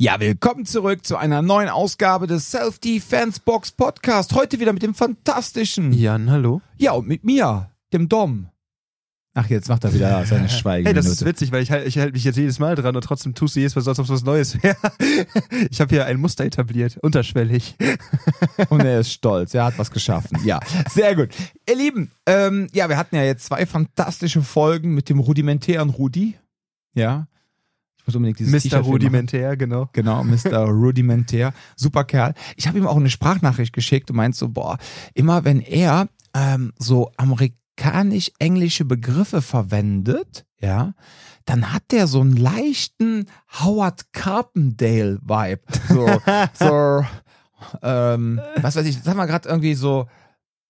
Ja, willkommen zurück zu einer neuen Ausgabe des Self-Defense Box Podcast. Heute wieder mit dem fantastischen. Jan, hallo. Ja, und mit mir, dem Dom. Ach, jetzt macht er wieder seine Schweigen. Hey, das ist witzig, weil ich, halt- ich halte mich jetzt jedes Mal dran und trotzdem tust du jedes Mal so, als ob es was Neues wäre. Ich habe hier ein Muster etabliert, unterschwellig. Und er ist stolz, er hat was geschaffen. Ja, sehr gut. Ihr Lieben, ähm, ja, wir hatten ja jetzt zwei fantastische Folgen mit dem rudimentären Rudi. Ja. Muss unbedingt dieses Mr. Rudimentär, genau. Genau, Mr. Rudimentär. Super Kerl. Ich habe ihm auch eine Sprachnachricht geschickt und meint so, boah, immer wenn er ähm, so amerikanisch-englische Begriffe verwendet, ja, dann hat der so einen leichten Howard Carpendale-Vibe. So, so, ähm, was weiß ich, sag mal gerade irgendwie so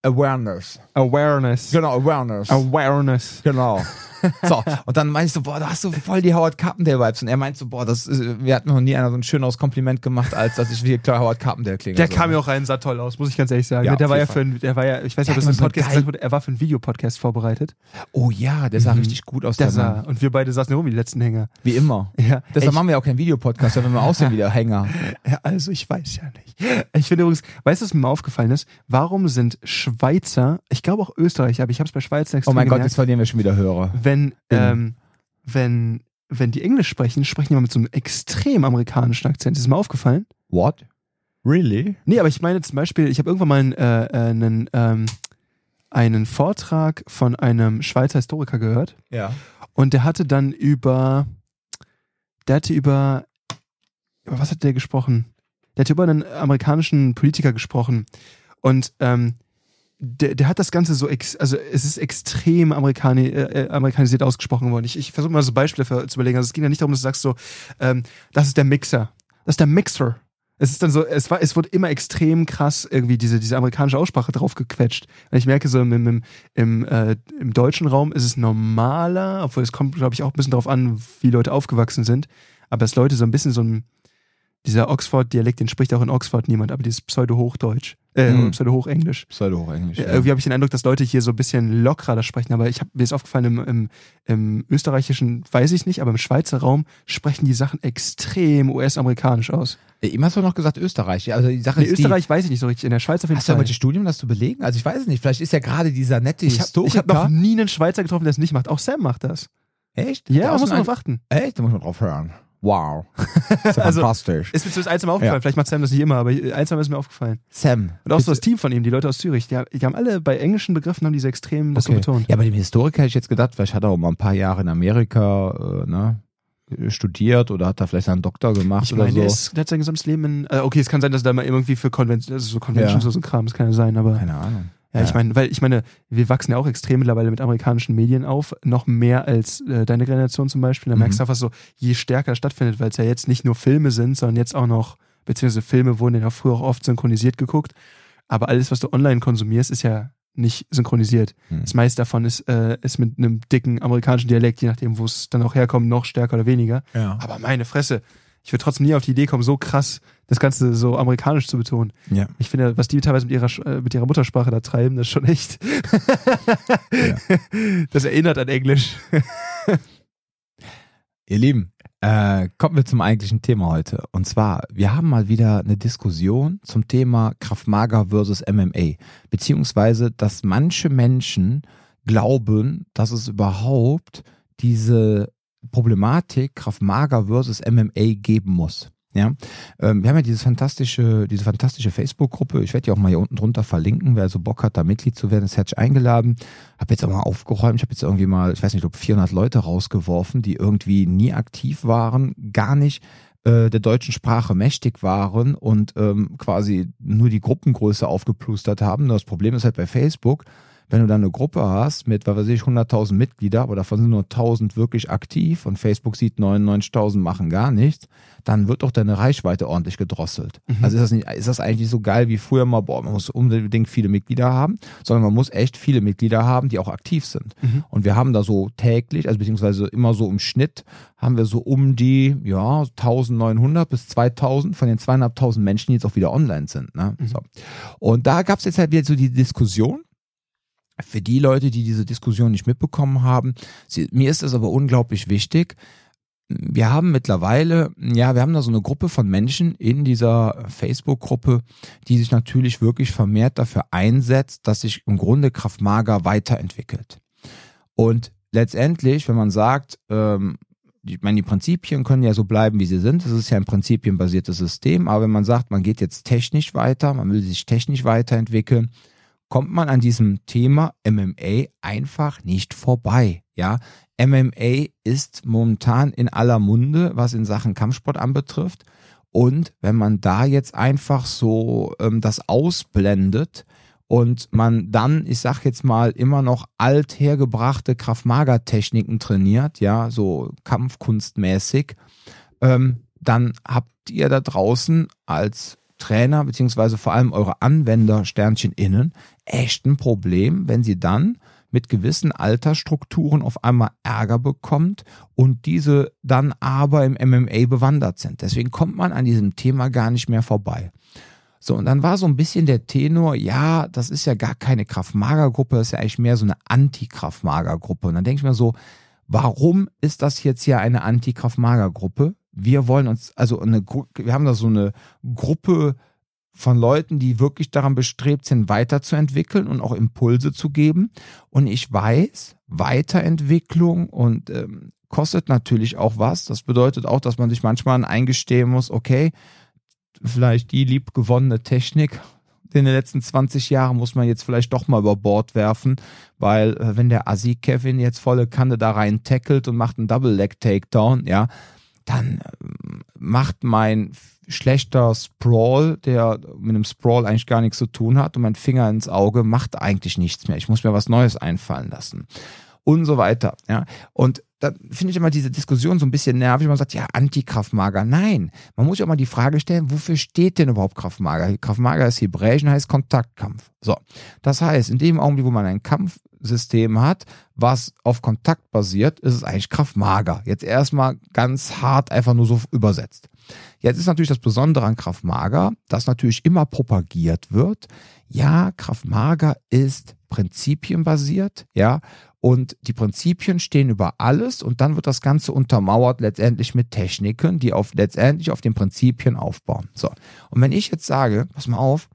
Awareness. Awareness. Genau, Awareness. Awareness. Genau. So, und dann meinte ich so, boah, da hast du voll die Howard Carpendale-Vibes. Und er meint so, boah, das ist, wir hatten noch nie einer so ein schöneres Kompliment gemacht, als dass ich wie klar Howard Carpendale klinge. Der so, kam ne? ja auch rein, sah toll aus, muss ich ganz ehrlich sagen. Ja, der war ja jeden für ein, der war ja, ich weiß nicht, ob das so Podcast gesagt wurde, er war für einen Videopodcast vorbereitet. Oh ja, der sah Mhm. richtig gut aus. Der Der sah, Mann. und wir beide saßen rum wie die letzten Hänger. Wie immer. Ja, Deshalb ich, machen wir auch keinen Videopodcast, weil wir aussehen wie der Hänger. ja, also ich weiß ja nicht. Ich finde übrigens, weißt du, was mir aufgefallen ist? Warum sind Schweizer, ich glaube auch Österreicher, aber ich habe es bei Schweizer Oh extrem mein Gott, gemerkt, jetzt verlieren wir schon wieder Hörer. wenn, ähm, wenn, wenn die Englisch sprechen, sprechen die immer mit so einem extrem amerikanischen Akzent. Ist mal aufgefallen? What? Really? Nee, aber ich meine zum Beispiel, ich habe irgendwann mal einen, äh, äh, einen, ähm, einen Vortrag von einem Schweizer Historiker gehört Ja. und der hatte dann über, der hatte über, über was hat der gesprochen? Der hatte über einen amerikanischen Politiker gesprochen und ähm, der, der hat das Ganze so, ex, also es ist extrem amerikani, äh, äh, amerikanisiert ausgesprochen worden. Ich, ich versuche mal so Beispiele für, zu überlegen. Also es ging ja nicht darum, dass du sagst so, ähm, das ist der Mixer, das ist der Mixer. Es ist dann so, es war, es wurde immer extrem krass irgendwie diese, diese amerikanische Aussprache drauf gequetscht. Und ich merke so im, im, im, äh, im deutschen Raum ist es normaler, obwohl es kommt, glaube ich, auch ein bisschen darauf an, wie Leute aufgewachsen sind. Aber dass Leute so ein bisschen so ein, dieser Oxford-Dialekt, den spricht auch in Oxford niemand, aber dieses Pseudo-Hochdeutsch, äh, Mhm. Pseudo-Hochenglisch. Pseudo-Hochenglisch. Ja. Irgendwie habe ich den Eindruck, dass Leute hier so ein bisschen lockerer das sprechen, aber ich habe mir ist aufgefallen, im, im, im österreichischen weiß ich nicht, aber im Schweizer Raum sprechen die Sachen extrem US-amerikanisch aus. Ihm hast du noch gesagt Österreich. Also die Sache In ist Österreich weiß ich nicht so richtig, in der Schweiz auf die, jeden hast du Fall. irgendwelche Studien, um das zu belegen? Also ich weiß es nicht. Vielleicht ist ja gerade dieser nette Ich habe Historiker. hab noch nie einen Schweizer getroffen, der es nicht macht. Auch Sam macht das. Echt? Hat Ja, auch muss man drauf achten. Echt? Da muss man drauf hören. Wow. Das ist ja Also- fantastisch. Ist mir zumindest eins mal aufgefallen. Ja. Vielleicht macht Sam das nicht immer, aber eins mal ist mir aufgefallen. Sam. Und auch so das Team von ihm, die Leute aus Zürich, die, haben- die haben alle bei englischen Begriffen haben diese extrem das so betont. Ja, bei dem Historiker hätte ich jetzt gedacht, vielleicht hat er auch mal ein paar Jahre in Amerika äh, ne, studiert oder hat da vielleicht einen Doktor gemacht Ich oder meine, so. der, ist, der hat sein gesamtes Leben in. Äh, okay, es kann sein, dass er da mal irgendwie für Convention, also so Conventions Ja. oder so ein Kram, das kann ja sein, aber. Keine Ahnung. Ja, ich meine, weil ich meine, wir wachsen ja auch extrem mittlerweile mit amerikanischen Medien auf, noch mehr als äh, deine Generation zum Beispiel. Da Mhm. merkst du einfach so, je stärker stattfindet, weil es ja jetzt nicht nur Filme sind, sondern jetzt auch noch, beziehungsweise Filme wurden ja früher auch oft synchronisiert geguckt. Aber alles, was du online konsumierst, ist ja nicht synchronisiert. Hm. Das meiste davon ist, äh, ist mit einem dicken amerikanischen Dialekt, je nachdem, wo es dann auch herkommt, noch stärker oder weniger. Ja. Aber meine Fresse, ich würde trotzdem nie auf die Idee kommen, so krass das Ganze so amerikanisch zu betonen. ja. Ich finde, was die teilweise mit ihrer, äh, mit ihrer Muttersprache da treiben, das ist schon echt. Das erinnert an Englisch. Ihr Lieben, äh, kommen wir zum eigentlichen Thema heute. Und zwar, wir haben mal wieder eine Diskussion zum Thema Kraftmager versus MMA. Beziehungsweise, dass manche Menschen glauben, dass es überhaupt diese Problematik Kraftmager versus MMA geben muss. Ja, ähm, wir haben ja dieses fantastische, diese fantastische Facebook-Gruppe. Ich werde die auch mal hier unten drunter verlinken. Wer so Bock hat, da Mitglied zu werden, ist herzlich eingeladen. Habe jetzt auch mal aufgeräumt. Ich habe jetzt irgendwie mal, ich weiß nicht, ich glaube 400 Leute rausgeworfen, die irgendwie nie aktiv waren, gar nicht äh, der deutschen Sprache mächtig waren und ähm, quasi nur die Gruppengröße aufgeplustert haben. Das Problem ist halt bei Facebook, wenn du dann eine Gruppe hast mit, was weiß ich, 100.000 Mitglieder, aber davon sind nur 1.000 wirklich aktiv und Facebook sieht 99.000 machen gar nichts, dann wird doch deine Reichweite ordentlich gedrosselt. Mhm. Also ist das, nicht, ist das eigentlich so geil wie früher mal, boah, man muss unbedingt viele Mitglieder haben, sondern man muss echt viele Mitglieder haben, die auch aktiv sind. Mhm. Und wir haben da so täglich, also beziehungsweise immer so im Schnitt, haben wir so um die, ja, 1900 bis 2000 von den zweieinhalbtausend Menschen, die jetzt auch wieder online sind. Ne? Mhm. So. Und da gab es jetzt halt wieder so die Diskussion, für die Leute, die diese Diskussion nicht mitbekommen haben, sie, mir ist es aber unglaublich wichtig. wir haben mittlerweile, ja, wir haben da so eine Gruppe von Menschen in dieser Facebook-Gruppe, die sich natürlich wirklich vermehrt dafür einsetzt, dass sich im Grunde Kraftmager weiterentwickelt. Und letztendlich, wenn man sagt, ähm, ich meine, die Prinzipien können ja so bleiben, wie sie sind. Das ist ja ein prinzipienbasiertes System. Aber wenn man sagt, man geht jetzt technisch weiter, man will sich technisch weiterentwickeln, kommt man an diesem Thema MMA einfach nicht vorbei. Ja, MMA ist momentan in aller Munde, was in Sachen Kampfsport anbetrifft. Und wenn man da jetzt einfach so ähm, das ausblendet und man dann, ich sag jetzt mal, immer noch althergebrachte Kraftmager-Techniken trainiert, ja, so kampfkunstmäßig, ähm, dann habt ihr da draußen als Trainer beziehungsweise vor allem eure Anwender Sternchen innen echt ein Problem, wenn sie dann mit gewissen Altersstrukturen auf einmal Ärger bekommt und diese dann aber im MMA bewandert sind. Deswegen kommt man an diesem Thema gar nicht mehr vorbei. So, und dann war so ein bisschen der Tenor, ja, das ist ja gar keine Kraft-Mager-Gruppe, das ist ja eigentlich mehr so eine Anti-Kraft-Mager-Gruppe. Und dann denke ich mir so, warum ist das jetzt hier eine Anti-Kraft-Mager-Gruppe? Wir wollen uns, also eine, wir haben da so eine Gruppe von Leuten, die wirklich daran bestrebt sind, weiterzuentwickeln und auch Impulse zu geben. Und ich weiß, Weiterentwicklung und ähm, kostet natürlich auch was. Das bedeutet auch, dass man sich manchmal eingestehen muss, okay, vielleicht die liebgewonnene Technik in den letzten 20 Jahren muss man jetzt vielleicht doch mal über Bord werfen, weil äh, wenn der Assi Kevin jetzt volle Kanne da rein tackelt und macht einen Double Leg Takedown, ja, dann ähm, macht mein schlechter Sprawl, der mit einem Sprawl eigentlich gar nichts zu tun hat und mein Finger ins Auge macht eigentlich nichts mehr. Ich muss mir was Neues einfallen lassen und so weiter. Ja, und da finde ich immer diese Diskussion so ein bisschen nervig. Man sagt, ja, Anti-Kraftmager. Nein, man muss sich auch mal die Frage stellen, wofür steht denn überhaupt Kraftmager? Kraftmager ist Hebräisch und heißt Kontaktkampf. So, das heißt, in dem Augenblick, wo man ein Kampfsystem hat, was auf Kontakt basiert, ist es eigentlich Kraftmager. Jetzt erstmal ganz hart einfach nur so übersetzt. Jetzt ist natürlich das Besondere an Kraftmager, dass natürlich immer propagiert wird. Ja, Kraftmager ist prinzipienbasiert, ja, und die Prinzipien stehen über alles und dann wird das Ganze untermauert letztendlich mit Techniken, die auf letztendlich auf den Prinzipien aufbauen. So. Und wenn ich jetzt sage, pass mal auf,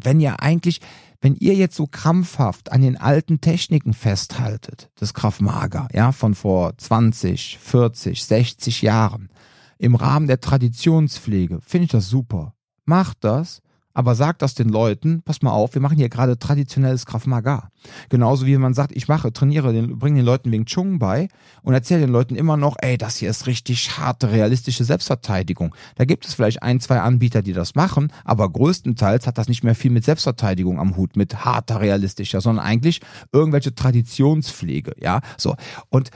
wenn ihr eigentlich, wenn ihr jetzt so krampfhaft an den alten Techniken festhaltet, das Kraftmager, ja, von vor 20, 40, 60 Jahren, im Rahmen der Traditionspflege, finde ich das super. Macht das, aber sagt das den Leuten, pass mal auf, wir machen hier gerade traditionelles Krav Maga. Genauso wie man sagt, ich mache, trainiere, den, bringe den Leuten Wing Chun bei und erzähle den Leuten immer noch, ey, das hier ist richtig harte, realistische Selbstverteidigung. Da gibt es vielleicht ein, zwei Anbieter, die das machen, aber größtenteils hat das nicht mehr viel mit Selbstverteidigung am Hut, mit harter, realistischer, sondern eigentlich irgendwelche Traditionspflege, ja, so. Und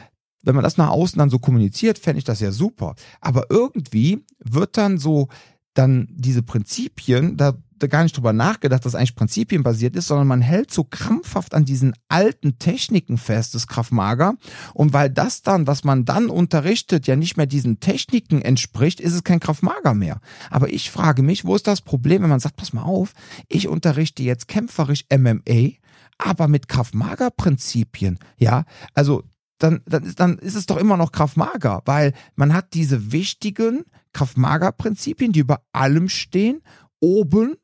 wenn man das nach außen dann so kommuniziert, fände ich das ja super. Aber irgendwie wird dann so, dann diese Prinzipien, da gar nicht drüber nachgedacht, dass eigentlich prinzipienbasiert ist, sondern man hält so krampfhaft an diesen alten Techniken fest, das Kraftmager. Und weil das dann, was man dann unterrichtet, ja nicht mehr diesen Techniken entspricht, ist es kein Kraftmager mehr. Aber ich frage mich, wo ist das Problem, wenn man sagt, pass mal auf, ich unterrichte jetzt kämpferisch MMA, aber mit Kraftmager-Prinzipien. Ja, also dann, dann, ist, dann ist es doch immer noch Kraftmager, weil man hat diese wichtigen Kraftmager-Prinzipien, die über allem stehen, oben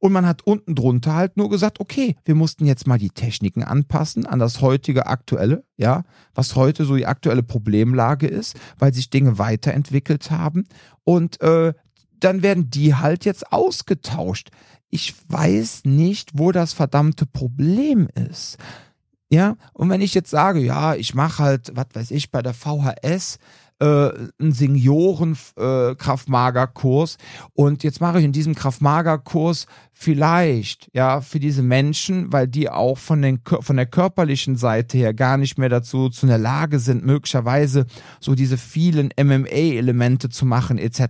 und man hat unten drunter halt nur gesagt, okay, wir mussten jetzt mal die Techniken anpassen an das heutige aktuelle, ja, was heute so die aktuelle Problemlage ist, weil sich Dinge weiterentwickelt haben. Und äh, dann werden die halt jetzt ausgetauscht. Ich weiß nicht, wo das verdammte Problem ist. Ja, und wenn ich jetzt sage, ja, ich mache halt, was weiß ich, bei der VHS äh, einen Senioren-Kraftmager-Kurs äh, und jetzt mache ich in diesem Kraftmager-Kurs vielleicht, ja, für diese Menschen, weil die auch von, den, von der körperlichen Seite her gar nicht mehr dazu zu einer Lage sind, möglicherweise so diese vielen MMA-Elemente zu machen, etc.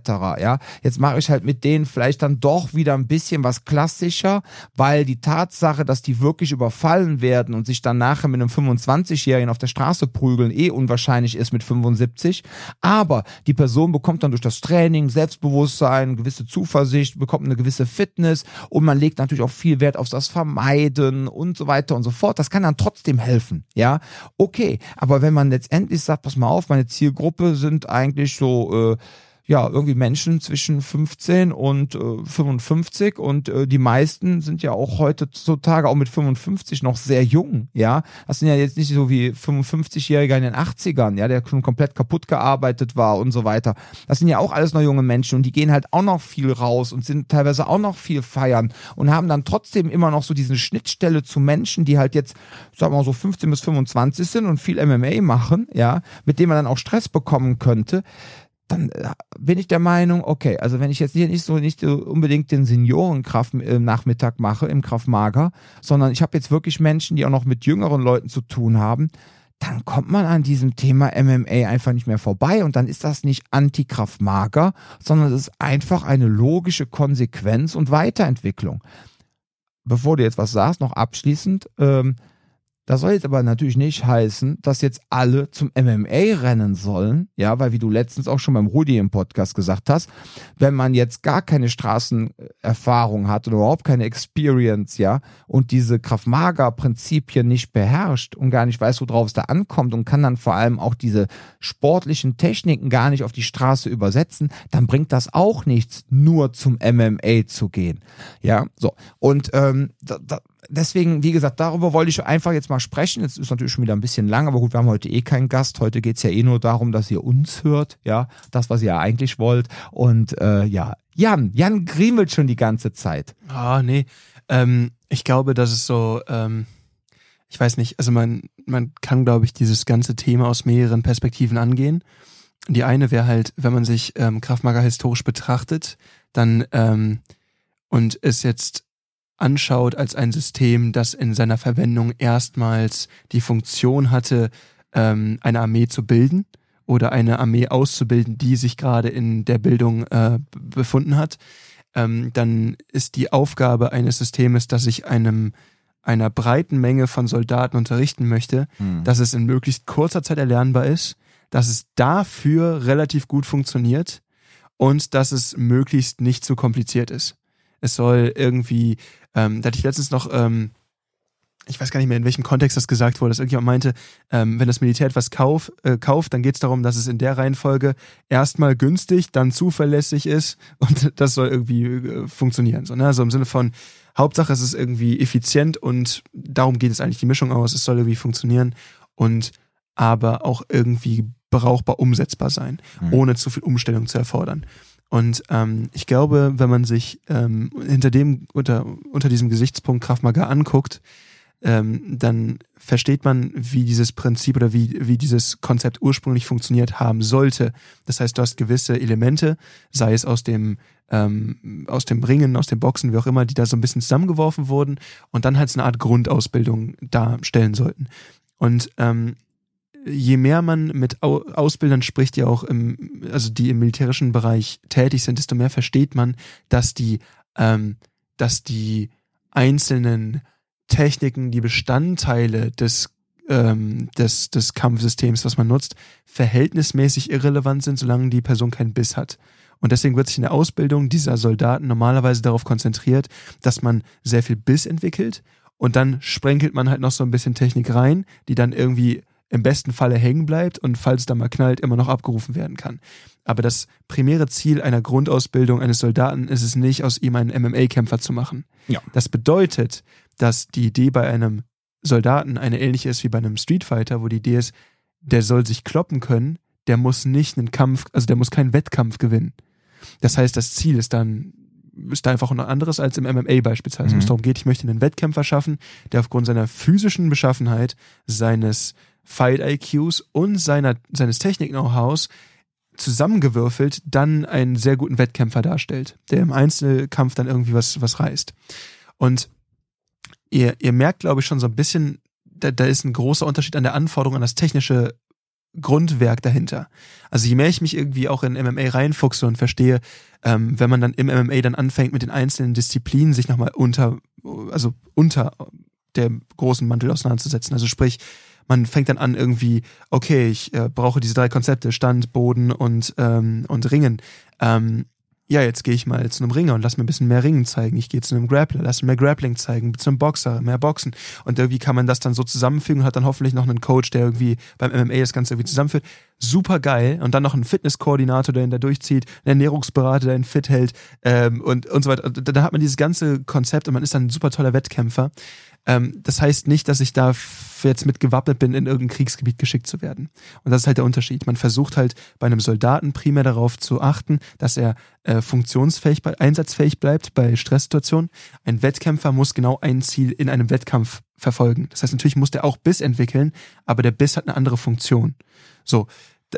Ja, jetzt mache ich halt mit denen vielleicht dann doch wieder ein bisschen was klassischer, weil die Tatsache, dass die wirklich überfallen werden und sich dann nachher mit einem 25-Jährigen auf der Straße prügeln, eh unwahrscheinlich ist mit 75. Aber die Person bekommt dann durch das Training Selbstbewusstsein, gewisse Zuversicht, bekommt eine gewisse Fitness und man legt natürlich auch viel Wert auf das Vermeiden und so weiter und so fort. Das kann dann trotzdem helfen, ja. Okay, aber wenn man letztendlich sagt, pass mal auf, meine Zielgruppe sind eigentlich so äh, ja, irgendwie Menschen zwischen 15 und äh, 55 und äh, die meisten sind ja auch heutzutage auch mit 55 noch sehr jung, ja. Das sind ja jetzt nicht so wie 55-Jähriger in den 80ern, ja, der schon komplett kaputt gearbeitet war und so weiter. Das sind ja auch alles noch junge Menschen und die gehen halt auch noch viel raus und sind teilweise auch noch viel feiern und haben dann trotzdem immer noch so diese Schnittstelle zu Menschen, die halt jetzt, sagen wir mal so 15 bis 25 sind und viel MMA machen, ja, mit dem man dann auch Stress bekommen könnte dann äh, bin ich der Meinung, okay, also wenn ich jetzt hier nicht so nicht unbedingt den Seniorenkraft äh, Nachmittag mache im Kraftmager, sondern ich habe jetzt wirklich Menschen, die auch noch mit jüngeren Leuten zu tun haben, dann kommt man an diesem Thema MMA einfach nicht mehr vorbei und dann ist das nicht Antikraftmager, sondern es ist einfach eine logische Konsequenz und Weiterentwicklung. Bevor du jetzt was sagst, noch abschließend, ähm, das soll jetzt aber natürlich nicht heißen, dass jetzt alle zum MMA rennen sollen, ja, weil wie du letztens auch schon beim Rudi im Podcast gesagt hast, wenn man jetzt gar keine Straßenerfahrung hat oder überhaupt keine Experience, ja, und diese Kraftmager-Prinzipien nicht beherrscht und gar nicht weiß, worauf es da ankommt und kann dann vor allem auch diese sportlichen Techniken gar nicht auf die Straße übersetzen, dann bringt das auch nichts, nur zum MMA zu gehen, ja, so. Und ähm, da, da, deswegen, wie gesagt, darüber wollte ich einfach jetzt mal sprechen. Jetzt ist natürlich schon wieder ein bisschen lang, aber gut, wir haben heute eh keinen Gast. Heute geht's ja eh nur darum, dass ihr uns hört, ja, das, was ihr eigentlich wollt. Und äh, ja, Jan, Jan griemelt schon die ganze Zeit. Ah, nee. Ähm, ich glaube, dass es so, ähm, ich weiß nicht, also man, man kann, glaube ich, dieses ganze Thema aus mehreren Perspektiven angehen. Die eine wäre halt, wenn man sich ähm, Kraftmager historisch betrachtet, dann ähm, und es jetzt anschaut als ein System, das in seiner Verwendung erstmals die Funktion hatte, ähm, eine Armee zu bilden oder eine Armee auszubilden, die sich gerade in der Bildung äh, befunden hat, ähm, dann ist die Aufgabe eines Systems, das sich einem einer breiten Menge von Soldaten unterrichten möchte, hm. dass es in möglichst kurzer Zeit erlernbar ist, dass es dafür relativ gut funktioniert und dass es möglichst nicht zu kompliziert ist. Es soll irgendwie ähm, da hatte ich letztens noch, ähm, ich weiß gar nicht mehr, in welchem Kontext das gesagt wurde, dass irgendjemand meinte, ähm, wenn das Militär etwas kauf, äh, kauft, dann geht es darum, dass es in der Reihenfolge erstmal günstig, dann zuverlässig ist und das soll irgendwie äh, funktionieren. So, ne? Also im Sinne von, Hauptsache es ist irgendwie effizient und darum geht es eigentlich die Mischung aus, es soll irgendwie funktionieren und aber auch irgendwie brauchbar umsetzbar sein, mhm. ohne zu viel Umstellung zu erfordern. Und ähm, ich glaube, wenn man sich ähm, hinter dem unter, unter diesem Gesichtspunkt Kraftmager anguckt, ähm, dann versteht man, wie dieses Prinzip oder wie, wie dieses Konzept ursprünglich funktioniert haben sollte. Das heißt, du hast gewisse Elemente, sei es aus dem ähm, aus dem Ringen, aus dem Boxen, wie auch immer, die da so ein bisschen zusammengeworfen wurden und dann halt eine Art Grundausbildung darstellen sollten. Und ähm, je mehr man mit Ausbildern spricht, die auch im, also die im militärischen Bereich tätig sind, desto mehr versteht man, dass die, ähm, dass die einzelnen Techniken, die Bestandteile des ähm, des, des Kampfsystems, was man nutzt, verhältnismäßig irrelevant sind, solange die Person keinen Biss hat. Und deswegen wird sich in der Ausbildung dieser Soldaten normalerweise darauf konzentriert, dass man sehr viel Biss entwickelt und dann sprenkelt man halt noch so ein bisschen Technik rein, die dann irgendwie im besten Falle hängen bleibt und falls es dann mal knallt, immer noch abgerufen werden kann. Aber das primäre Ziel einer Grundausbildung eines Soldaten ist es nicht, aus ihm einen MMA-Kämpfer zu machen. Ja. Das bedeutet, dass die Idee bei einem Soldaten eine ähnliche ist wie bei einem Streetfighter, wo die Idee ist, der soll sich kloppen können, der muss nicht einen Kampf, also der muss keinen Wettkampf gewinnen. Das heißt, das Ziel ist dann ist da einfach noch anderes als im MMA beispielsweise, mhm. wo es darum geht, ich möchte einen Wettkämpfer schaffen, der aufgrund seiner physischen Beschaffenheit, seines Fight-IQs und seiner, seines Technik-Know-hows zusammengewürfelt dann einen sehr guten Wettkämpfer darstellt, der im Einzelkampf dann irgendwie was, was reißt. Und ihr, ihr merkt, glaube ich, schon so ein bisschen, da, da ist ein großer Unterschied an der Anforderung an das technische Grundwerk dahinter. Also je mehr ich mich irgendwie auch in MMA reinfuchse und verstehe, ähm, wenn man dann im MMA dann anfängt, mit den einzelnen Disziplinen sich nochmal unter, also unter der großen Mantel auseinanderzusetzen. Also sprich, man fängt dann an irgendwie, okay, ich äh, brauche diese drei Konzepte, Stand, Boden und, ähm, und Ringen. Ähm, ja, jetzt gehe ich mal zu einem Ringer und lass mir ein bisschen mehr Ringen zeigen. Ich gehe zu einem Grappler, lass mir mehr Grappling zeigen, zu einem Boxer, mehr Boxen. Und irgendwie kann man das dann so zusammenfügen und hat dann hoffentlich noch einen Coach, der irgendwie beim MMA das Ganze irgendwie zusammenführt. Super geil. Und dann noch einen Fitnesskoordinator, der ihn da durchzieht, einen Ernährungsberater, der ihn fit hält ähm, und, und so weiter. Und dann hat man dieses ganze Konzept und man ist dann ein super toller Wettkämpfer. Ähm, das heißt nicht, dass ich da jetzt mit gewappnet bin, in irgendein Kriegsgebiet geschickt zu werden. Und das ist halt der Unterschied. Man versucht halt bei einem Soldaten primär darauf zu achten, dass er äh, funktionsfähig, einsatzfähig bleibt bei Stresssituationen. Ein Wettkämpfer muss genau ein Ziel in einem Wettkampf verfolgen. Das heißt, natürlich muss der auch Biss entwickeln, aber der Biss hat eine andere Funktion. So,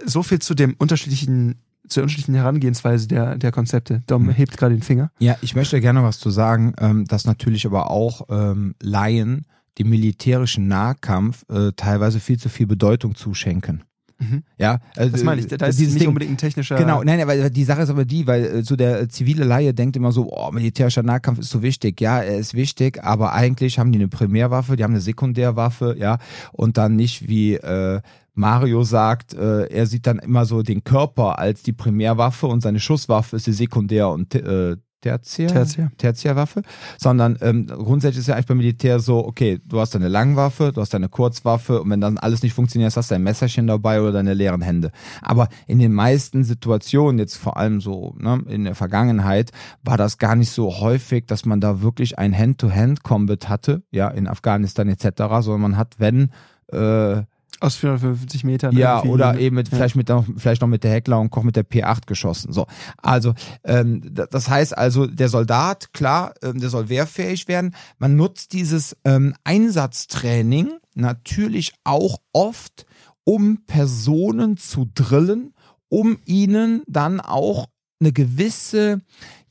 so viel zu dem unterschiedlichen zur unterschiedlichen Herangehensweise der, der Konzepte. Dom mhm. hebt gerade den Finger. Ja, ich möchte gerne was zu sagen, ähm, dass natürlich aber auch ähm, Laien dem militärischen Nahkampf äh, teilweise viel zu viel Bedeutung zuschenken. Mhm. Ja, also, das meine ich, da ist nicht Ding, unbedingt ein technischer. Genau, nein, weil die Sache ist aber die, weil äh, so der zivile Laie denkt immer so, oh, militärischer Nahkampf ist so wichtig. Ja, er ist wichtig, aber eigentlich haben die eine Primärwaffe, die haben eine Sekundärwaffe, ja, und dann nicht wie äh, Mario sagt, äh, er sieht dann immer so den Körper als die Primärwaffe und seine Schusswaffe ist die Sekundär- und äh, Tertiär, Tertiär. Tertiärwaffe, sondern ähm, grundsätzlich ist ja eigentlich beim Militär so, okay, du hast deine Langwaffe, du hast deine Kurzwaffe und wenn dann alles nicht funktioniert, hast du dein Messerchen dabei oder deine leeren Hände. Aber in den meisten Situationen, jetzt vor allem so ne, in der Vergangenheit, war das gar nicht so häufig, dass man da wirklich ein Hand-to-Hand-Combat hatte, ja, in Afghanistan etc., sondern man hat, wenn äh, aus 450 Metern. Ja, oder eben mit, ja. vielleicht mit vielleicht noch mit der Heckler und Koch mit der P8 geschossen. So, also ähm, das heißt also, der Soldat, klar, ähm, der soll wehrfähig werden. Man nutzt dieses ähm, Einsatztraining natürlich auch oft, um Personen zu drillen, um ihnen dann auch eine gewisse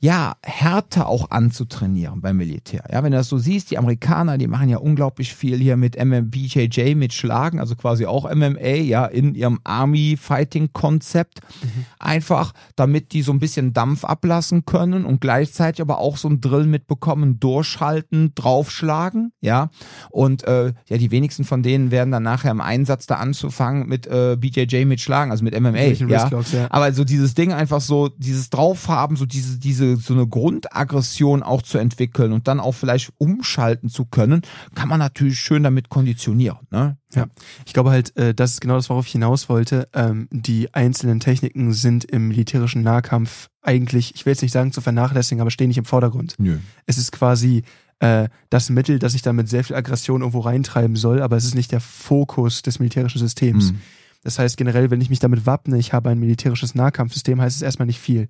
ja, Härte auch anzutrainieren beim Militär. Ja, wenn du das so siehst, die Amerikaner, die machen ja unglaublich viel hier mit MMBJJ, mit Schlagen, also quasi auch MMA, ja, in ihrem Army-Fighting-Konzept. Mhm. Einfach, damit die so ein bisschen Dampf ablassen können und gleichzeitig aber auch so ein Drill mitbekommen, durchhalten, draufschlagen, ja. Und äh, ja, die wenigsten von denen werden dann nachher im Einsatz da anzufangen mit äh, BJJ mit Schlagen, also mit MMA, ja. ja. Aber so dieses Ding einfach so, dieses Draufhaben, so diese, diese so eine Grundaggression auch zu entwickeln und dann auch vielleicht umschalten zu können, kann man natürlich schön damit konditionieren. Ne? Ja, ich glaube halt, äh, das ist genau das, worauf ich hinaus wollte. Ähm, die einzelnen Techniken sind im militärischen Nahkampf eigentlich, ich will jetzt nicht sagen zu vernachlässigen, aber stehen nicht im Vordergrund. Nö. Es ist quasi äh, das Mittel, das ich dann mit sehr viel Aggression irgendwo reintreiben soll, aber es ist nicht der Fokus des militärischen Systems. Mhm. Das heißt generell, wenn ich mich damit wappne, ich habe ein militärisches Nahkampfsystem, heißt es erstmal nicht viel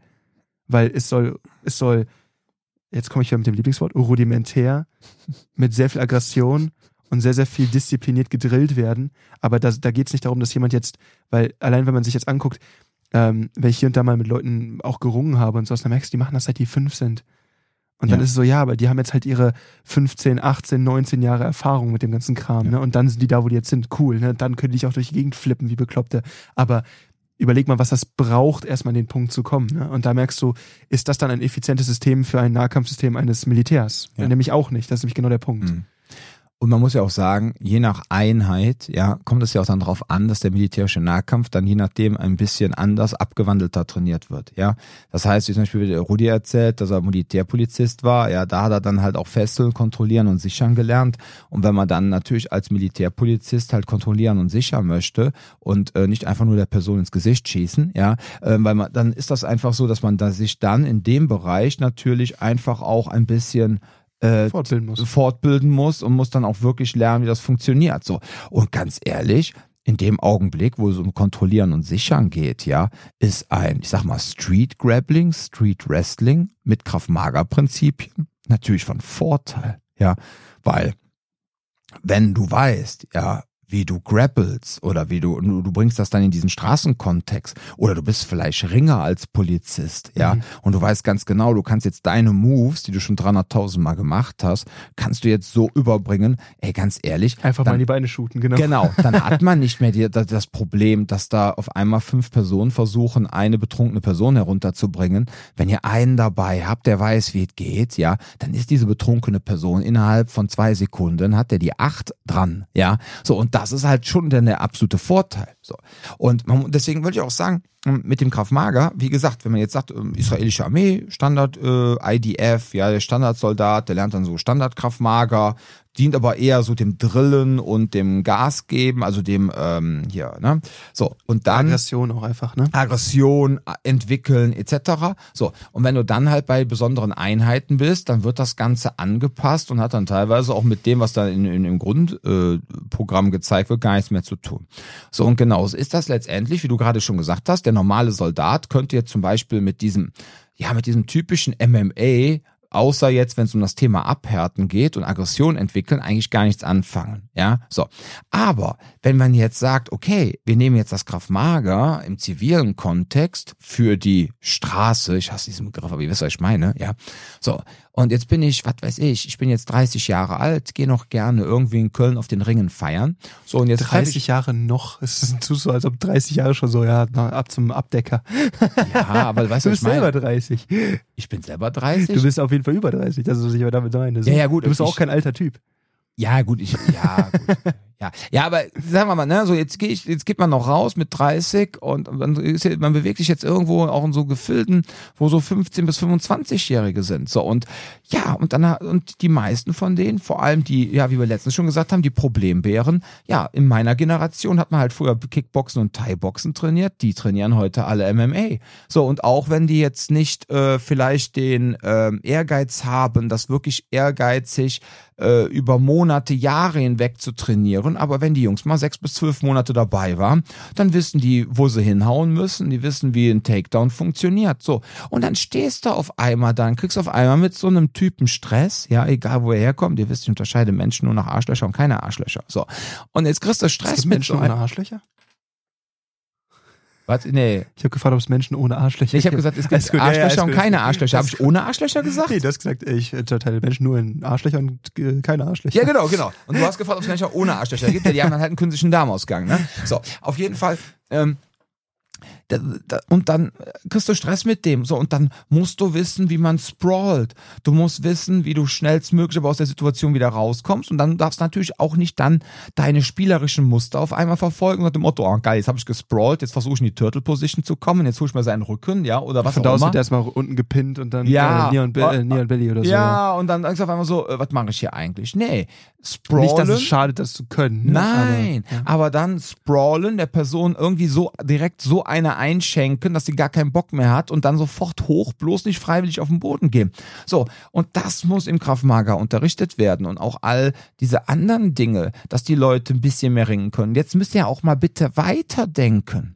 weil es soll, es soll, jetzt komme ich wieder mit dem Lieblingswort, rudimentär, mit sehr viel Aggression und sehr, sehr viel diszipliniert gedrillt werden. Aber da, da geht es nicht darum, dass jemand jetzt, weil allein wenn man sich jetzt anguckt, ähm, wenn ich hier und da mal mit Leuten auch gerungen habe und so, dann merkst du, die machen das seit die fünf sind. Und dann ja. ist es so, ja, aber die haben jetzt halt ihre 15, 18, 19 Jahre Erfahrung mit dem ganzen Kram, ja. ne? Und dann sind die da, wo die jetzt sind, cool, ne? Dann können die dich auch durch die Gegend flippen, wie Bekloppte. Aber überleg mal, was das braucht, erstmal an den Punkt zu kommen. Ne? Und da merkst du, ist das dann ein effizientes System für ein Nahkampfsystem eines Militärs? Ja. Nämlich auch nicht. Das ist nämlich genau der Punkt. Mhm. Und man muss ja auch sagen, je nach Einheit, ja, kommt es ja auch dann darauf an, dass der militärische Nahkampf dann je nachdem ein bisschen anders abgewandelter trainiert wird, ja. Das heißt, wie zum Beispiel der Rudi erzählt, dass er Militärpolizist war, ja, da hat er dann halt auch fesseln, kontrollieren und sichern gelernt. Und wenn man dann natürlich als Militärpolizist halt kontrollieren und sichern möchte und äh, nicht einfach nur der Person ins Gesicht schießen, ja, äh, weil man, dann ist das einfach so, dass man da sich dann in dem Bereich natürlich einfach auch ein bisschen äh, fortbilden, muss. fortbilden muss und muss dann auch wirklich lernen, wie das funktioniert. So. Und ganz ehrlich, in dem Augenblick, wo es um Kontrollieren und Sichern geht, ja, ist ein, ich sag mal, Street Grappling, Street Wrestling mit Kraft-Mager-Prinzipien natürlich von Vorteil, ja, weil wenn du weißt, ja, wie du grapples oder wie du, du bringst das dann in diesen Straßenkontext oder du bist vielleicht Ringer als Polizist, ja, mhm. und du weißt ganz genau, du kannst jetzt deine Moves, die du schon 300.000 Mal gemacht hast, kannst du jetzt so überbringen, ey, ganz ehrlich. Einfach dann, mal in die Beine shooten, genau. Genau, dann hat man nicht mehr die, das Problem, dass da auf einmal fünf Personen versuchen, eine betrunkene Person herunterzubringen. Wenn ihr einen dabei habt, der weiß, wie es geht, ja, dann ist diese betrunkene Person innerhalb von zwei Sekunden, hat der die acht dran, ja, so, und da das ist halt schon dann der absolute Vorteil. So. Und man, deswegen würde ich auch sagen, ähm, mit dem Krav Maga, wie gesagt, wenn man jetzt sagt, ähm, israelische Armee, Standard äh, IDF, ja, der Standardsoldat, der lernt dann so Standard Krav Maga, dient aber eher so dem Drillen und dem Gas geben, also dem ähm, hier, ne? So, und dann Aggression auch einfach, ne? Aggression äh, entwickeln etc. So, und wenn du dann halt bei besonderen Einheiten bist, dann wird das Ganze angepasst und hat dann teilweise auch mit dem, was da in, in, im Grundprogramm äh, gezeigt wird, gar nichts mehr zu tun. So, und genauso ist das letztendlich, wie du gerade schon gesagt hast, der normale Soldat könnte jetzt zum Beispiel mit diesem, ja, mit diesem typischen MMA außer jetzt, wenn es um das Thema Abhärten geht und Aggression entwickeln, eigentlich gar nichts anfangen. Ja, so. Aber wenn man jetzt sagt, okay, wir nehmen jetzt das Kraft Mager im zivilen Kontext für die Straße, ich hasse diesen Begriff, aber ihr wisst, was ich meine, ja. So. Und jetzt bin ich, was weiß ich, ich bin jetzt 30 Jahre alt, gehe noch gerne irgendwie in Köln auf den Ringen feiern. So, und jetzt 30 Jahre noch. Es ist so, als ob 30 Jahre schon so, ja, ab zum Abdecker. Ja, aber weißt du, du, bist selber 30. Ich bin selber 30. Du bist auf jeden Fall über 30, das ist, was ich damit meine. Ja, ja, gut. Du bist ich, auch kein alter Typ. Ja, gut, ich, ja, gut. Ja, ja, aber sagen wir mal, ne, so jetzt gehe ich, jetzt geht man noch raus mit 30 und, und ist, man bewegt sich jetzt irgendwo auch in so Gefilden, wo so 15 bis 25-Jährige sind. So und ja, und dann und die meisten von denen, vor allem die, ja, wie wir letztens schon gesagt haben, die Problembären, ja, in meiner Generation hat man halt früher Kickboxen und Thai-Boxen trainiert, die trainieren heute alle MMA. So und auch wenn die jetzt nicht äh, vielleicht den äh, Ehrgeiz haben, das wirklich ehrgeizig äh, über Monate, Jahre hinweg zu trainieren. Aber wenn die Jungs mal sechs bis zwölf Monate dabei waren, dann wissen die, wo sie hinhauen müssen. Die wissen, wie ein Takedown funktioniert. So. Und dann stehst du auf einmal dann, kriegst auf einmal mit so einem Typen Stress, ja, egal wo er herkommt. Ihr wisst, ich unterscheide Menschen nur nach Arschlöcher und keine Arschlöcher. So. Und jetzt kriegst du Stress mit Menschen ohne Arschlöcher? Was? Nee. Ich habe gefragt, ob es Menschen ohne Arschlöcher nee, Ich habe gesagt, es gibt gut, Arschlöcher ja, ja, und keine Arschlöcher. Habe ich ohne Arschlöcher gesagt? Nee, du hast gesagt, ich unterteile Menschen nur in Arschlöcher und äh, keine Arschlöcher. Ja, genau, genau. Und du hast gefragt, ob es Menschen ohne Arschlöcher gibt. Ja, die haben dann halt einen künstlichen Darmausgang. Ne? So, auf jeden Fall. Ähm, und dann kriegst du Stress mit dem. So, und dann musst du wissen, wie man sprawlt. Du musst wissen, wie du schnellstmöglich aber aus der Situation wieder rauskommst. Und dann darfst du natürlich auch nicht dann deine spielerischen Muster auf einmal verfolgen und dem Motto, oh geil, jetzt habe ich gesprawlt, jetzt versuche ich in die Turtle-Position zu kommen, jetzt hole ich mir seinen Rücken, ja, oder was Von auch immer. Von da wird erstmal unten gepinnt und dann ja, äh, Neon, äh, Neon Belly oder so. Ja, und dann sagst du auf einmal so, äh, was mache ich hier eigentlich? Nee, sprawlen. Nicht, dass es schadet, das zu können. Ne? Nein, aber, ja. aber dann sprawlen, der Person irgendwie so direkt so eine einschenken, dass sie gar keinen Bock mehr hat und dann sofort hoch, bloß nicht freiwillig auf den Boden gehen. So, und das muss im Kraftmager unterrichtet werden und auch all diese anderen Dinge, dass die Leute ein bisschen mehr ringen können. Jetzt müsst ihr auch mal bitte weiterdenken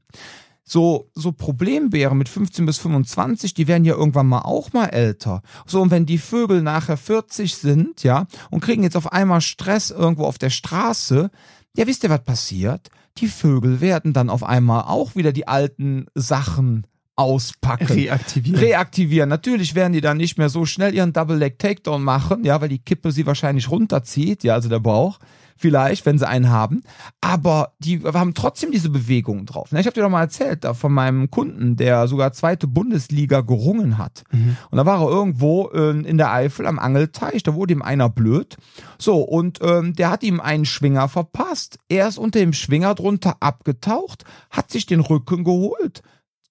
so, so Problembären mit 15 bis 25, die werden ja irgendwann mal auch mal älter. So, und wenn die Vögel nachher 40 sind, ja, und kriegen jetzt auf einmal Stress irgendwo auf der Straße, ja, wisst ihr, was passiert? Die Vögel werden dann auf einmal auch wieder die alten Sachen auspacken. Reaktivieren. Reaktivieren. Natürlich werden die dann nicht mehr so schnell ihren Double Leg Takedown machen, ja, weil die Kippe sie wahrscheinlich runterzieht, ja, also der Bauch vielleicht, wenn sie einen haben. Aber die haben trotzdem diese Bewegungen drauf. Ich habe dir doch mal erzählt da von meinem Kunden, der sogar zweite Bundesliga gerungen hat. Mhm. Und da war er irgendwo äh, in der Eifel am Angelteich, da wurde ihm einer blöd. So, und ähm, der hat ihm einen Schwinger verpasst. Er ist unter dem Schwinger drunter abgetaucht, hat sich den Rücken geholt.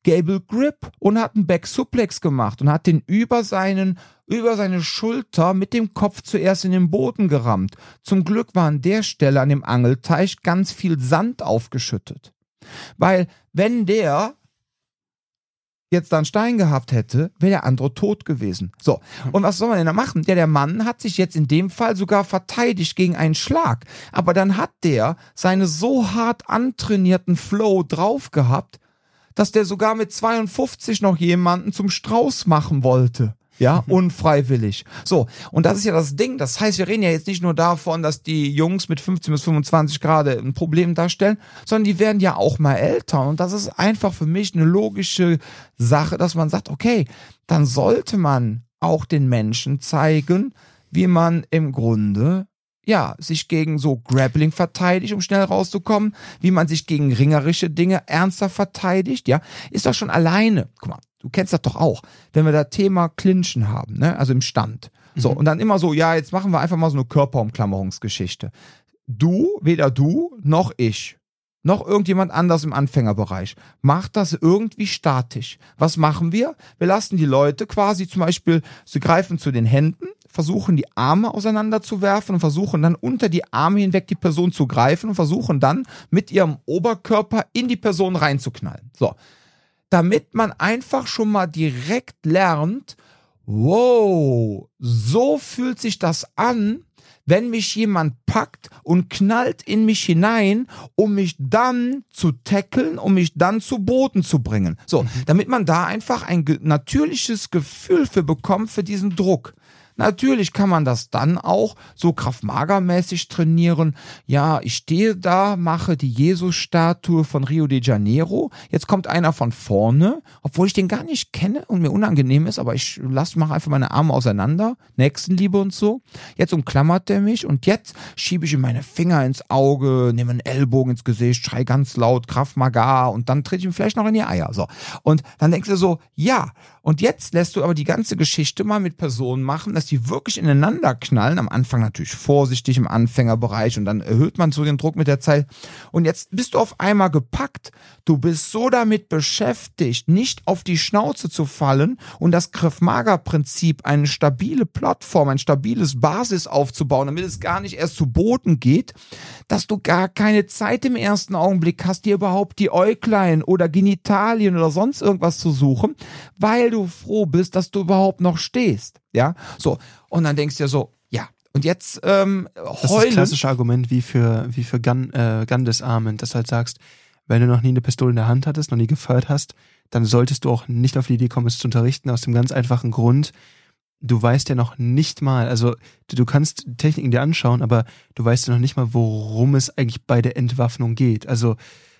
Gable Grip und hat einen Back Suplex gemacht und hat den über seinen über seine Schulter mit dem Kopf zuerst in den Boden gerammt. Zum Glück war an der Stelle an dem Angelteich ganz viel Sand aufgeschüttet. Weil wenn der jetzt dann Stein gehabt hätte, wäre der andere tot gewesen. So, und was soll man denn da machen? Ja, der Mann hat sich jetzt in dem Fall sogar verteidigt gegen einen Schlag. Aber dann hat der seine so hart antrainierten Flow drauf gehabt, dass der sogar mit 52 noch jemanden zum Strauß machen wollte. Ja, unfreiwillig. So, und das ist ja das Ding. Das heißt, wir reden ja jetzt nicht nur davon, dass die Jungs mit 15 bis 25 Grad ein Problem darstellen, sondern die werden ja auch mal älter. Und das ist einfach für mich eine logische Sache, dass man sagt, okay, dann sollte man auch den Menschen zeigen, wie man im Grunde ja, sich gegen so Grappling verteidigt, um schnell rauszukommen, wie man sich gegen ringerische Dinge ernster verteidigt, ja, ist doch schon alleine. Guck mal, du kennst das doch auch, wenn wir da Thema Clinchen haben, ne, also im Stand. So, mhm. und dann immer so, ja, jetzt machen wir einfach mal so eine Körperumklammerungsgeschichte. du, weder du noch ich, noch irgendjemand anders im Anfängerbereich macht das irgendwie statisch. Was machen wir? Wir lassen die Leute quasi zum Beispiel, sie greifen zu den Händen, versuchen die Arme auseinanderzuwerfen und versuchen dann unter die Arme hinweg die Person zu greifen und versuchen dann mit ihrem Oberkörper in die Person reinzuknallen. So. Damit man einfach schon mal direkt lernt, wow, so fühlt sich das an, wenn mich jemand packt und knallt in mich hinein, um mich dann zu tackeln, um mich dann zu Boden zu bringen. So, mhm. damit man da einfach ein natürliches Gefühl für bekommt für diesen Druck. Natürlich kann man das dann auch so kraftmagermäßig trainieren. Ja, ich stehe da, mache die Jesus-Statue von Rio de Janeiro. Jetzt kommt einer von vorne, obwohl ich den gar nicht kenne und mir unangenehm ist, aber ich lasse, mache einfach meine Arme auseinander, Nächstenliebe und so. Jetzt umklammert der mich und jetzt schiebe ich ihm meine Finger ins Auge, nehme einen Ellbogen ins Gesicht, schrei ganz laut Kraftmagar und dann trete ich ihm vielleicht noch in die Eier. So. Und dann denkst du so, ja, und jetzt lässt du aber die ganze Geschichte mal mit Personen machen, dass die wirklich ineinander knallen. Am Anfang natürlich vorsichtig im Anfängerbereich und dann erhöht man so den Druck mit der Zeit. Und jetzt bist du auf einmal gepackt. Du bist so damit beschäftigt, nicht auf die Schnauze zu fallen und das Griff-Mager-Prinzip, eine stabile Plattform, ein stabiles Basis aufzubauen, damit es gar nicht erst zu Boden geht, dass du gar keine Zeit im ersten Augenblick hast, dir überhaupt die Äuglein oder Genitalien oder sonst irgendwas zu suchen, weil du froh bist, dass du überhaupt noch stehst. Ja, so. Und dann denkst du dir so, ja, und jetzt ähm, heulen. Das ist das klassische Argument wie für, wie für Gun, äh, Gun Disarmament, dass halt sagst, wenn du noch nie eine Pistole in der Hand hattest, noch nie gefeuert hast, dann solltest du auch nicht auf die Idee kommen, es zu unterrichten, aus dem ganz einfachen Grund, du weißt ja noch nicht mal, also du, du kannst Techniken dir anschauen, aber du weißt ja noch nicht mal, worum es eigentlich bei der Entwaffnung geht. Also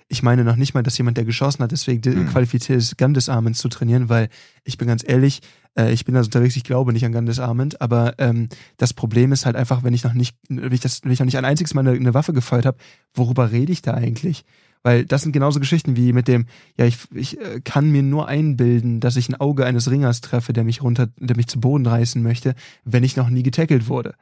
ich meine noch nicht mal, dass jemand, der geschossen hat, deswegen mhm. qualifiziert ist, Gun Disarmament zu trainieren, weil ich bin ganz ehrlich, äh, ich bin da unterwegs, ich glaube nicht an Gun Disarmament, aber ähm, das Problem ist halt einfach, wenn ich noch nicht, wenn ich, das, wenn ich noch nicht ein einziges Mal eine, eine Waffe gefeuert habe, worüber rede ich da eigentlich? Weil das sind genauso Geschichten wie mit dem, ja, ich, ich äh, kann mir nur einbilden, dass ich ein Auge eines Ringers treffe, der mich runter, der mich zu Boden reißen möchte, wenn ich noch nie getackelt wurde.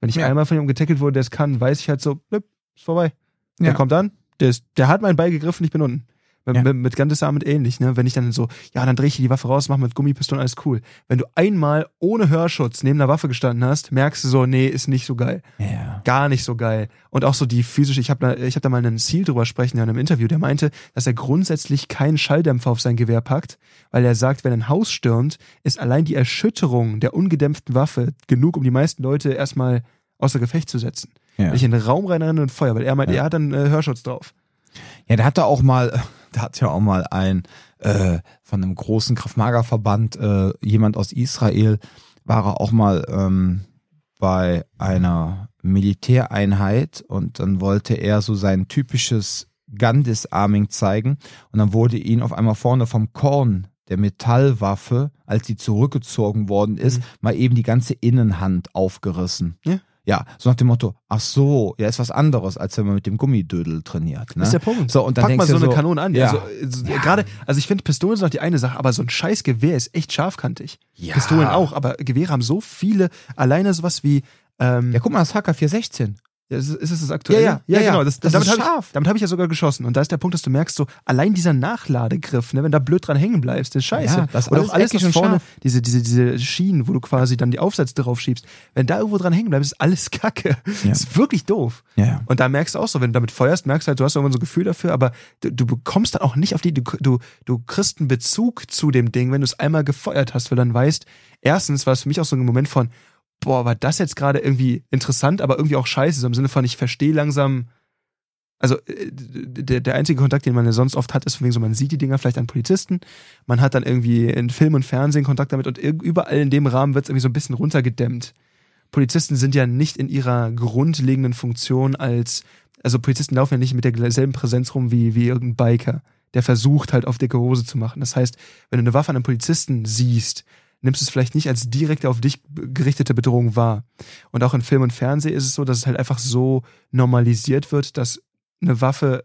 Wenn ich ja. einmal von ihm getackelt wurde, der es kann, weiß ich halt so, nö, ist vorbei. Der kommt an, der, ist, der hat meinen Ball gegriffen, ich bin unten. Ja. Mit, mit Gun Disarmament ähnlich, ne? Wenn ich dann so, ja, dann drehe ich die Waffe raus, mach mit Gummipistolen, alles cool. Wenn du einmal ohne Hörschutz neben der Waffe gestanden hast, merkst du so, nee, ist nicht so geil. Ja. Gar nicht so geil. Und auch so die physische, ich habe da, ich hab da mal einen Ziel drüber sprechen in einem Interview, der meinte, dass er grundsätzlich keinen Schalldämpfer auf sein Gewehr packt, weil er sagt, wenn ein Haus stürmt, ist allein die Erschütterung der ungedämpften Waffe genug, um die meisten Leute erstmal außer Gefecht zu setzen. Ja. Wenn ich in den Raum reinrenne und Feuer, weil er meint, ja. er hat dann äh, Hörschutz drauf. Ja, der hatte auch mal, der hat ja auch mal ein äh, von einem großen Kraftmagerverband, äh, jemand aus Israel, war er auch mal ähm, bei einer Militäreinheit und dann wollte er so sein typisches Gun-Disarming zeigen und dann wurde ihn auf einmal vorne vom Korn der Metallwaffe, als sie zurückgezogen worden ist, mhm. mal eben die ganze Innenhand aufgerissen. Ja. Ja, so nach dem Motto, ach so, ja, ist was anderes, als wenn man mit dem Gummidödel trainiert. Ne? Das ist der Punkt. So, und dann Pack mal so eine so, Kanone an. Ja. Also, ja. gerade, also ich finde, Pistolen sind noch die eine Sache, aber so ein scheiß Gewehr ist echt scharfkantig. Ja. Pistolen auch, aber Gewehre haben so viele, alleine sowas wie. Ähm, ja, guck mal, das HK416. Ist, ist es das aktuelle? Ja, ja, ja, ja genau. Das, das damit habe ich, damit hab ich ja sogar geschossen. Und da ist der Punkt, dass du merkst, so allein dieser Nachladegriff, ne, wenn da blöd dran hängen bleibst, das ist scheiße. Ja, das Oder auch alles, was vorne, diese, diese, diese Schienen, wo du quasi dann die Aufsätze drauf schiebst, wenn da irgendwo dran hängen bleibt, ist alles Kacke. Ja. Das ist wirklich doof. Ja. Und da merkst du auch so, wenn du damit feuerst, merkst du halt, du hast irgendwann so ein Gefühl dafür, aber du, du bekommst dann auch nicht auf die, du, du, du kriegst einen Bezug zu dem Ding, wenn du es einmal gefeuert hast, weil dann weißt, erstens war es für mich auch so ein Moment von, boah, war das jetzt gerade irgendwie interessant, aber irgendwie auch scheiße, so im Sinne von, ich verstehe langsam, also äh, der, der einzige Kontakt, den man ja sonst oft hat, ist wegen so, man sieht die Dinger vielleicht an Polizisten, man hat dann irgendwie in Film und Fernsehen Kontakt damit und überall in dem Rahmen wird es irgendwie so ein bisschen runtergedämmt. Polizisten sind ja nicht in ihrer grundlegenden Funktion als, also Polizisten laufen ja nicht mit derselben Präsenz rum wie, wie irgendein Biker, der versucht halt auf dicke Hose zu machen. Das heißt, wenn du eine Waffe an einem Polizisten siehst, nimmst es vielleicht nicht als direkt auf dich gerichtete Bedrohung wahr. Und auch in Film und Fernsehen ist es so, dass es halt einfach so normalisiert wird, dass eine Waffe,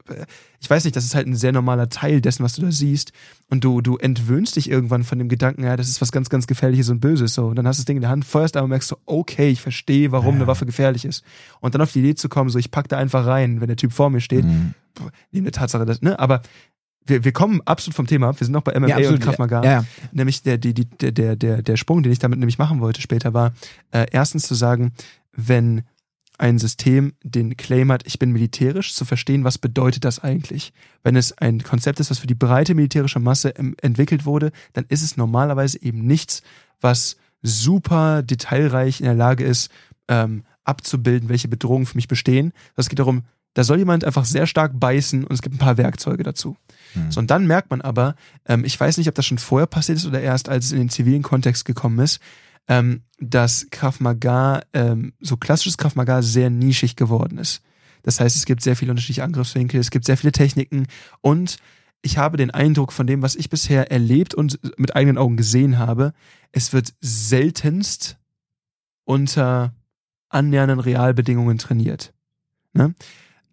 ich weiß nicht, das ist halt ein sehr normaler Teil dessen, was du da siehst. Und du, du entwöhnst dich irgendwann von dem Gedanken, ja, das ist was ganz, ganz Gefährliches und Böses. So. Und dann hast du das Ding in der Hand, feuerst aber merkst du, okay, ich verstehe, warum eine Waffe gefährlich ist. Und dann auf die Idee zu kommen, so, ich pack da einfach rein, wenn der Typ vor mir steht, mhm. neben der Tatsache, dass, ne, aber wir, wir kommen absolut vom Thema ab. Wir sind noch bei MMA ja, und Krav Maga. Ja, ja. Nämlich der, die, die, der, der, der Sprung, den ich damit nämlich machen wollte später, war äh, erstens zu sagen, wenn ein System den Claim hat, ich bin militärisch, zu verstehen, was bedeutet das eigentlich. Wenn es ein Konzept ist, was für die breite militärische Masse entwickelt wurde, dann ist es normalerweise eben nichts, was super detailreich in der Lage ist, ähm, abzubilden, welche Bedrohungen für mich bestehen. Es geht darum, da soll jemand einfach sehr stark beißen und es gibt ein paar Werkzeuge dazu. So, und dann merkt man aber, ähm, ich weiß nicht, ob das schon vorher passiert ist oder erst, als es in den zivilen Kontext gekommen ist, ähm, dass Krav Maga, ähm, so klassisches Krav Maga sehr nischig geworden ist. Das heißt, es gibt sehr viele unterschiedliche Angriffswinkel, es gibt sehr viele Techniken und ich habe den Eindruck von dem, was ich bisher erlebt und mit eigenen Augen gesehen habe, es wird seltenst unter annähernden Realbedingungen trainiert. Ne?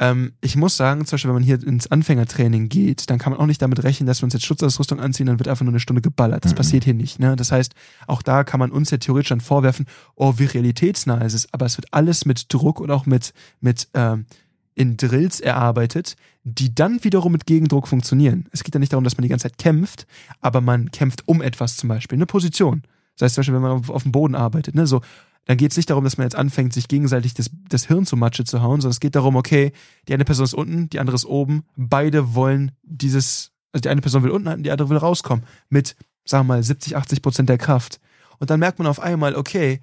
Ähm, ich muss sagen, zum Beispiel, wenn man hier ins Anfängertraining geht, dann kann man auch nicht damit rechnen, dass wir uns jetzt Schutzausrüstung anziehen, dann wird einfach nur eine Stunde geballert. Das mhm. passiert hier nicht. Ne? Das heißt, auch da kann man uns ja theoretisch dann vorwerfen, oh, wie realitätsnah ist es. Aber es wird alles mit Druck und auch mit, mit ähm, in Drills erarbeitet, die dann wiederum mit Gegendruck funktionieren. Es geht ja nicht darum, dass man die ganze Zeit kämpft, aber man kämpft um etwas zum Beispiel, eine Position. Das heißt zum Beispiel, wenn man auf, auf dem Boden arbeitet, ne, so, dann geht es nicht darum, dass man jetzt anfängt, sich gegenseitig das, das Hirn zu Matsche zu hauen, sondern es geht darum, okay, die eine Person ist unten, die andere ist oben, beide wollen dieses, also die eine Person will unten halten, die andere will rauskommen, mit, sagen wir mal, 70, 80 Prozent der Kraft. Und dann merkt man auf einmal, okay,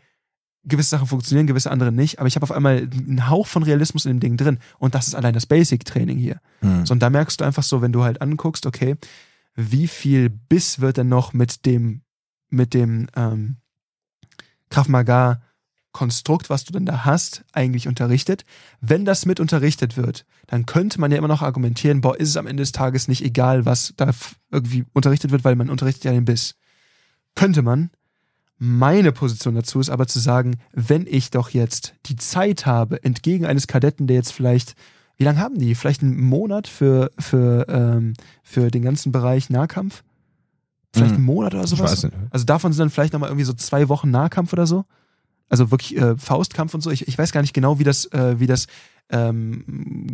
gewisse Sachen funktionieren, gewisse andere nicht, aber ich habe auf einmal einen Hauch von Realismus in dem Ding drin. Und das ist allein das Basic-Training hier. Mhm. So, und da merkst du einfach so, wenn du halt anguckst, okay, wie viel Biss wird denn noch mit dem, mit dem ähm, Krav Maga Konstrukt, was du denn da hast, eigentlich unterrichtet. Wenn das mit unterrichtet wird, dann könnte man ja immer noch argumentieren, boah, ist es am Ende des Tages nicht egal, was da irgendwie unterrichtet wird, weil man unterrichtet ja den Biss. Könnte man. Meine Position dazu ist aber zu sagen, wenn ich doch jetzt die Zeit habe, entgegen eines Kadetten, der jetzt vielleicht, wie lange haben die? Vielleicht einen Monat für, für, ähm, für den ganzen Bereich Nahkampf? Vielleicht hm. einen Monat oder sowas? Also davon sind dann vielleicht nochmal irgendwie so zwei Wochen Nahkampf oder so? Also wirklich äh, Faustkampf und so. Ich, ich weiß gar nicht genau, wie das, äh, wie das ähm,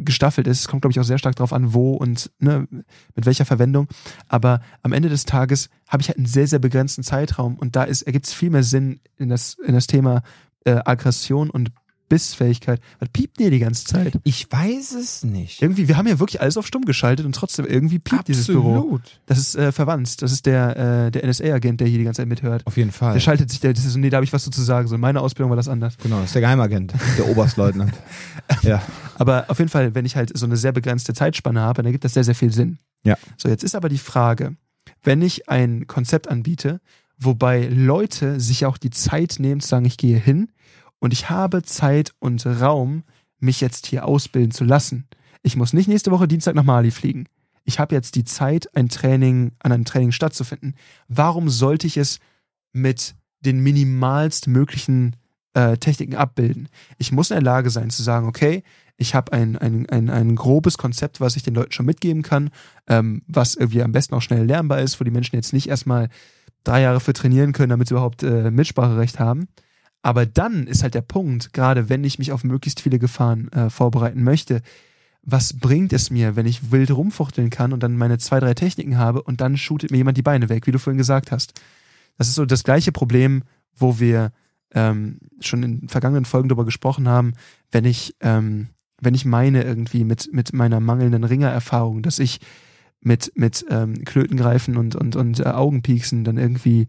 gestaffelt ist. Es kommt, glaube ich, auch sehr stark darauf an, wo und ne, mit welcher Verwendung. Aber am Ende des Tages habe ich halt einen sehr, sehr begrenzten Zeitraum und da ergibt es viel mehr Sinn in das, in das Thema äh, Aggression und Bissfähigkeit. Was piept dir die ganze Zeit? Ich weiß es nicht. Irgendwie, wir haben ja wirklich alles auf stumm geschaltet und trotzdem irgendwie piept Absolut. dieses Büro. Das ist äh, verwandt. Das ist der, äh, der NSA-Agent, der hier die ganze Zeit mithört. Auf jeden Fall. Der schaltet sich, der, das ist so, nee, da habe ich was zu sagen. So, in meiner Ausbildung war das anders. Genau, das ist der Geheimagent, der Oberstleutnant. ja. Aber auf jeden Fall, wenn ich halt so eine sehr begrenzte Zeitspanne habe, dann gibt das sehr, sehr viel Sinn. Ja. So, jetzt ist aber die Frage, wenn ich ein Konzept anbiete, wobei Leute sich auch die Zeit nehmen zu sagen, ich gehe hin, und ich habe Zeit und Raum, mich jetzt hier ausbilden zu lassen. Ich muss nicht nächste Woche Dienstag nach Mali fliegen. Ich habe jetzt die Zeit, ein Training, an einem Training stattzufinden. Warum sollte ich es mit den minimalst möglichen äh, Techniken abbilden? Ich muss in der Lage sein zu sagen, okay, ich habe ein, ein, ein, ein grobes Konzept, was ich den Leuten schon mitgeben kann, ähm, was irgendwie am besten auch schnell lernbar ist, wo die Menschen jetzt nicht erstmal drei Jahre für trainieren können, damit sie überhaupt äh, Mitspracherecht haben. Aber dann ist halt der Punkt, gerade wenn ich mich auf möglichst viele Gefahren äh, vorbereiten möchte, was bringt es mir, wenn ich wild rumfuchteln kann und dann meine zwei, drei Techniken habe und dann shootet mir jemand die Beine weg, wie du vorhin gesagt hast. Das ist so das gleiche Problem, wo wir ähm, schon in vergangenen Folgen darüber gesprochen haben, wenn ich, ähm, wenn ich meine irgendwie mit, mit meiner mangelnden Ringererfahrung, dass ich mit, mit ähm, Klötengreifen und, und, und äh, Augenpieksen dann irgendwie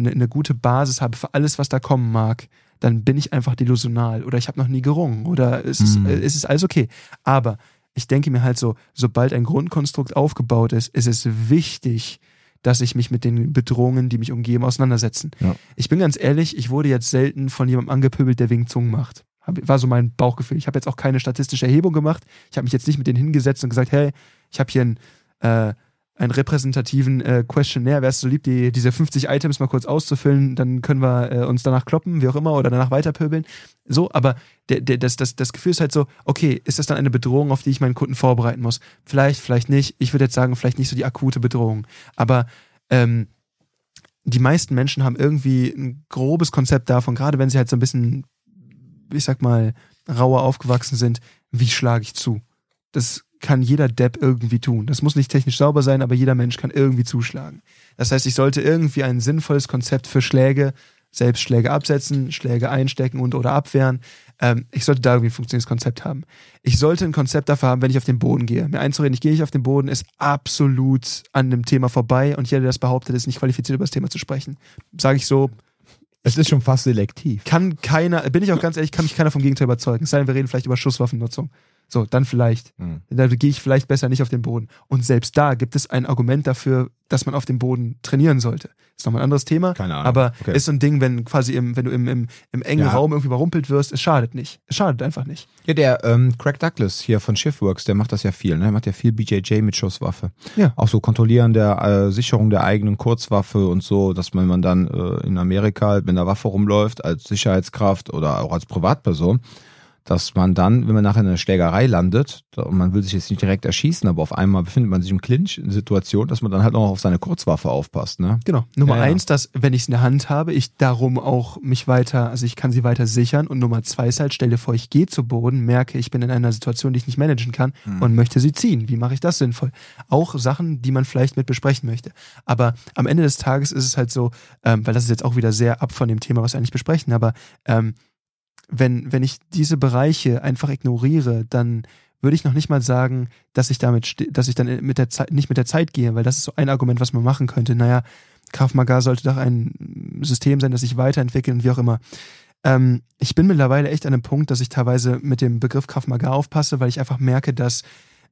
eine, eine gute Basis habe für alles, was da kommen mag, dann bin ich einfach delusional oder ich habe noch nie gerungen oder es ist, mhm. es ist alles okay. Aber ich denke mir halt so, sobald ein Grundkonstrukt aufgebaut ist, ist es wichtig, dass ich mich mit den Bedrohungen, die mich umgeben, auseinandersetzen. Ja. Ich bin ganz ehrlich, ich wurde jetzt selten von jemandem angepöbelt, der wegen Zungen macht. War so mein Bauchgefühl. Ich habe jetzt auch keine statistische Erhebung gemacht. Ich habe mich jetzt nicht mit denen hingesetzt und gesagt, hey, ich habe hier ein äh, einen repräsentativen äh, Questionnaire. Wärst du so lieb, die, diese 50 Items mal kurz auszufüllen, dann können wir äh, uns danach kloppen, wie auch immer, oder danach weiterpöbeln. So, aber der, der, das, das, das Gefühl ist halt so, okay, ist das dann eine Bedrohung, auf die ich meinen Kunden vorbereiten muss? Vielleicht, vielleicht nicht. Ich würde jetzt sagen, vielleicht nicht so die akute Bedrohung. Aber ähm, die meisten Menschen haben irgendwie ein grobes Konzept davon, gerade wenn sie halt so ein bisschen, ich sag mal, rauer aufgewachsen sind, wie schlage ich zu? Das kann jeder Depp irgendwie tun. Das muss nicht technisch sauber sein, aber jeder Mensch kann irgendwie zuschlagen. Das heißt, ich sollte irgendwie ein sinnvolles Konzept für Schläge, selbst Schläge absetzen, Schläge einstecken und oder abwehren. Ähm, ich sollte da irgendwie ein funktionierendes Konzept haben. Ich sollte ein Konzept dafür haben, wenn ich auf den Boden gehe. Mir einzureden, ich gehe nicht auf den Boden, ist absolut an dem Thema vorbei und jeder, der das behauptet, ist nicht qualifiziert, über das Thema zu sprechen. Sage ich so. Es ist schon fast selektiv. Kann keiner, bin ich auch ganz ehrlich, kann mich keiner vom Gegenteil überzeugen. Es sei denn, wir reden vielleicht über Schusswaffennutzung. So, dann vielleicht. Hm. Da gehe ich vielleicht besser nicht auf den Boden. Und selbst da gibt es ein Argument dafür, dass man auf dem Boden trainieren sollte. Ist nochmal ein anderes Thema. Keine Ahnung. Aber Okay. ist so ein Ding, wenn quasi im, wenn du im, im, im engen Ja. Raum irgendwie überrumpelt wirst, es schadet nicht. Es schadet einfach nicht. Ja, der ähm, Craig Douglas hier von Shiftworks, der macht das ja viel, ne? Der macht ja viel BJJ mit Schusswaffe. Ja. Auch so Kontrollieren der äh, Sicherung der eigenen Kurzwaffe und so, dass man, man dann äh, in Amerika halt mit einer Waffe rumläuft, als Sicherheitskraft oder auch als Privatperson, dass man dann, wenn man nachher in einer Schlägerei landet, und man will sich jetzt nicht direkt erschießen, aber auf einmal befindet man sich im Clinch-Situation, dass man dann halt auch auf seine Kurzwaffe aufpasst, ne? Genau. Nummer Ja, ja. eins, dass, wenn ich es in der Hand habe, ich darum auch mich weiter, also ich kann sie weiter sichern. Und Nummer zwei ist halt, stell dir vor, ich gehe zu Boden, merke, ich bin in einer Situation, die ich nicht managen kann Hm. und möchte sie ziehen. Wie mache ich das sinnvoll? Auch Sachen, die man vielleicht mit besprechen möchte. Aber am Ende des Tages ist es halt so, ähm, weil das ist jetzt auch wieder sehr ab von dem Thema, was wir eigentlich besprechen, aber ähm, wenn, wenn ich diese Bereiche einfach ignoriere, dann würde ich noch nicht mal sagen, dass ich damit, dass ich dann mit der Zeit, nicht mit der Zeit gehe, weil das ist so ein Argument, was man machen könnte. Naja, Krav Maga sollte doch ein System sein, das sich weiterentwickelt und wie auch immer. Ähm, ich bin mittlerweile echt an einem Punkt, dass ich teilweise mit dem Begriff Krav Maga aufpasse, weil ich einfach merke, dass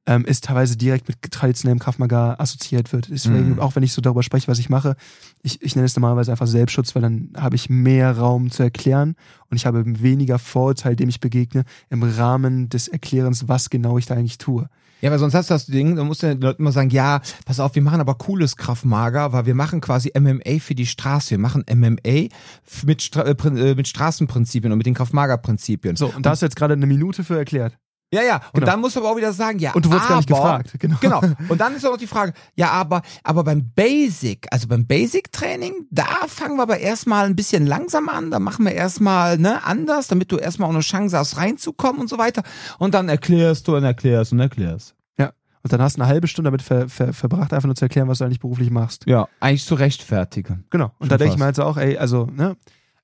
ähm, es teilweise direkt mit traditionellem Krav Maga assoziiert wird. Deswegen, Mhm. auch wenn ich so darüber spreche, was ich mache, ich, ich nenne es normalerweise einfach Selbstschutz, weil dann habe ich mehr Raum zu erklären und ich habe weniger Vorurteil, dem ich begegne, im Rahmen des Erklärens, was genau ich da eigentlich tue. Ja, weil sonst hast du das Ding, dann musst du den Leuten immer sagen, ja, pass auf, wir machen aber cooles Kraftmager, weil wir machen quasi MMA für die Straße. Wir machen MMA mit, Stra äh, äh, mit Straßenprinzipien und mit den Kraftmager-Prinzipien. So, und da hast du jetzt gerade eine Minute für erklärt. Ja, ja. Und Genau. dann musst du aber auch wieder sagen, ja. Und du wurdest aber, gar nicht gefragt. Genau. Genau. Und dann ist auch noch die Frage, ja, aber, aber beim Basic, also beim Basic-Training, da fangen wir aber erstmal ein bisschen langsam an, da machen wir erstmal, ne, anders, damit du erstmal auch eine Chance hast, reinzukommen und so weiter. Und dann erklärst du und erklärst und erklärst. Ja. Und dann hast du eine halbe Stunde damit ver, ver, verbracht, einfach nur zu erklären, was du eigentlich beruflich machst. Ja, eigentlich zu rechtfertigen. Genau. Und Schon da denke ich mir halt so auch, ey, also, ne,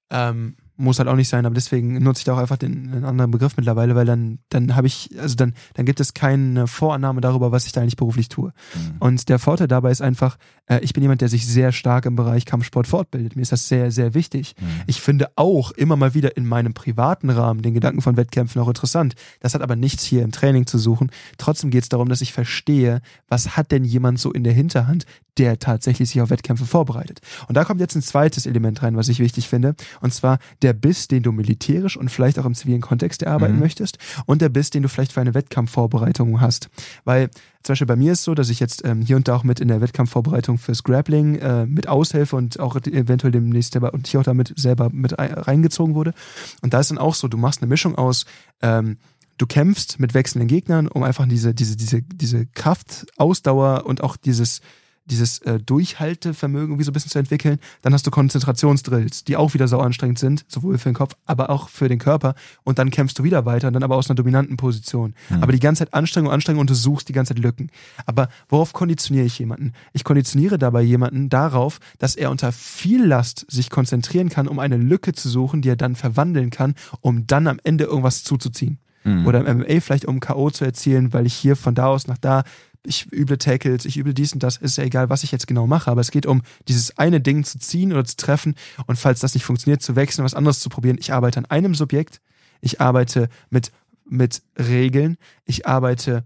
ähm, muss halt auch nicht sein, aber deswegen nutze ich da auch einfach den, einen anderen Begriff mittlerweile, weil dann, dann habe ich, also dann, dann gibt es keine Vorannahme darüber, was ich da eigentlich beruflich tue. Mhm. Und der Vorteil dabei ist einfach, äh, ich bin jemand, der sich sehr stark im Bereich Kampfsport fortbildet. Mir ist das sehr, sehr wichtig. Mhm. Ich finde auch immer mal wieder in meinem privaten Rahmen den Gedanken von Wettkämpfen auch interessant. Das hat aber nichts hier im Training zu suchen. Trotzdem geht es darum, dass ich verstehe, was hat denn jemand so in der Hinterhand, der tatsächlich sich auf Wettkämpfe vorbereitet. Und da kommt jetzt ein zweites Element rein, was ich wichtig finde. Und zwar der Biss, den du militärisch und vielleicht auch im zivilen Kontext erarbeiten Mhm. möchtest und der Biss, den du vielleicht für eine Wettkampfvorbereitung hast. Weil zum Beispiel bei mir ist es so, dass ich jetzt ähm, hier und da auch mit in der Wettkampfvorbereitung fürs Grappling äh, mit aushelfe und auch eventuell demnächst selber und hier auch damit selber mit ein- reingezogen wurde. Und da ist dann auch so, du machst eine Mischung aus, ähm, du kämpfst mit wechselnden Gegnern, um einfach diese, diese, diese, diese Kraft, Ausdauer und auch dieses, dieses äh, Durchhaltevermögen irgendwie so ein bisschen zu entwickeln. Dann hast du Konzentrationsdrills, die auch wieder sau anstrengend sind, sowohl für den Kopf, aber auch für den Körper. Und dann kämpfst du wieder weiter, dann aber aus einer dominanten Position. Mhm. Aber die ganze Zeit Anstrengung, Anstrengung und du suchst die ganze Zeit Lücken. Aber worauf konditioniere ich jemanden? Ich konditioniere dabei jemanden darauf, dass er unter viel Last sich konzentrieren kann, um eine Lücke zu suchen, die er dann verwandeln kann, um dann am Ende irgendwas zuzuziehen. Mhm. Oder im MMA vielleicht um K.O. zu erzielen, weil ich hier von da aus nach da, ich üble Tackles, ich üble dies und das, ist ja egal, was ich jetzt genau mache, aber es geht um dieses eine Ding zu ziehen oder zu treffen und falls das nicht funktioniert, zu wechseln, was anderes zu probieren. Ich arbeite an einem Subjekt, ich arbeite mit, mit Regeln, ich arbeite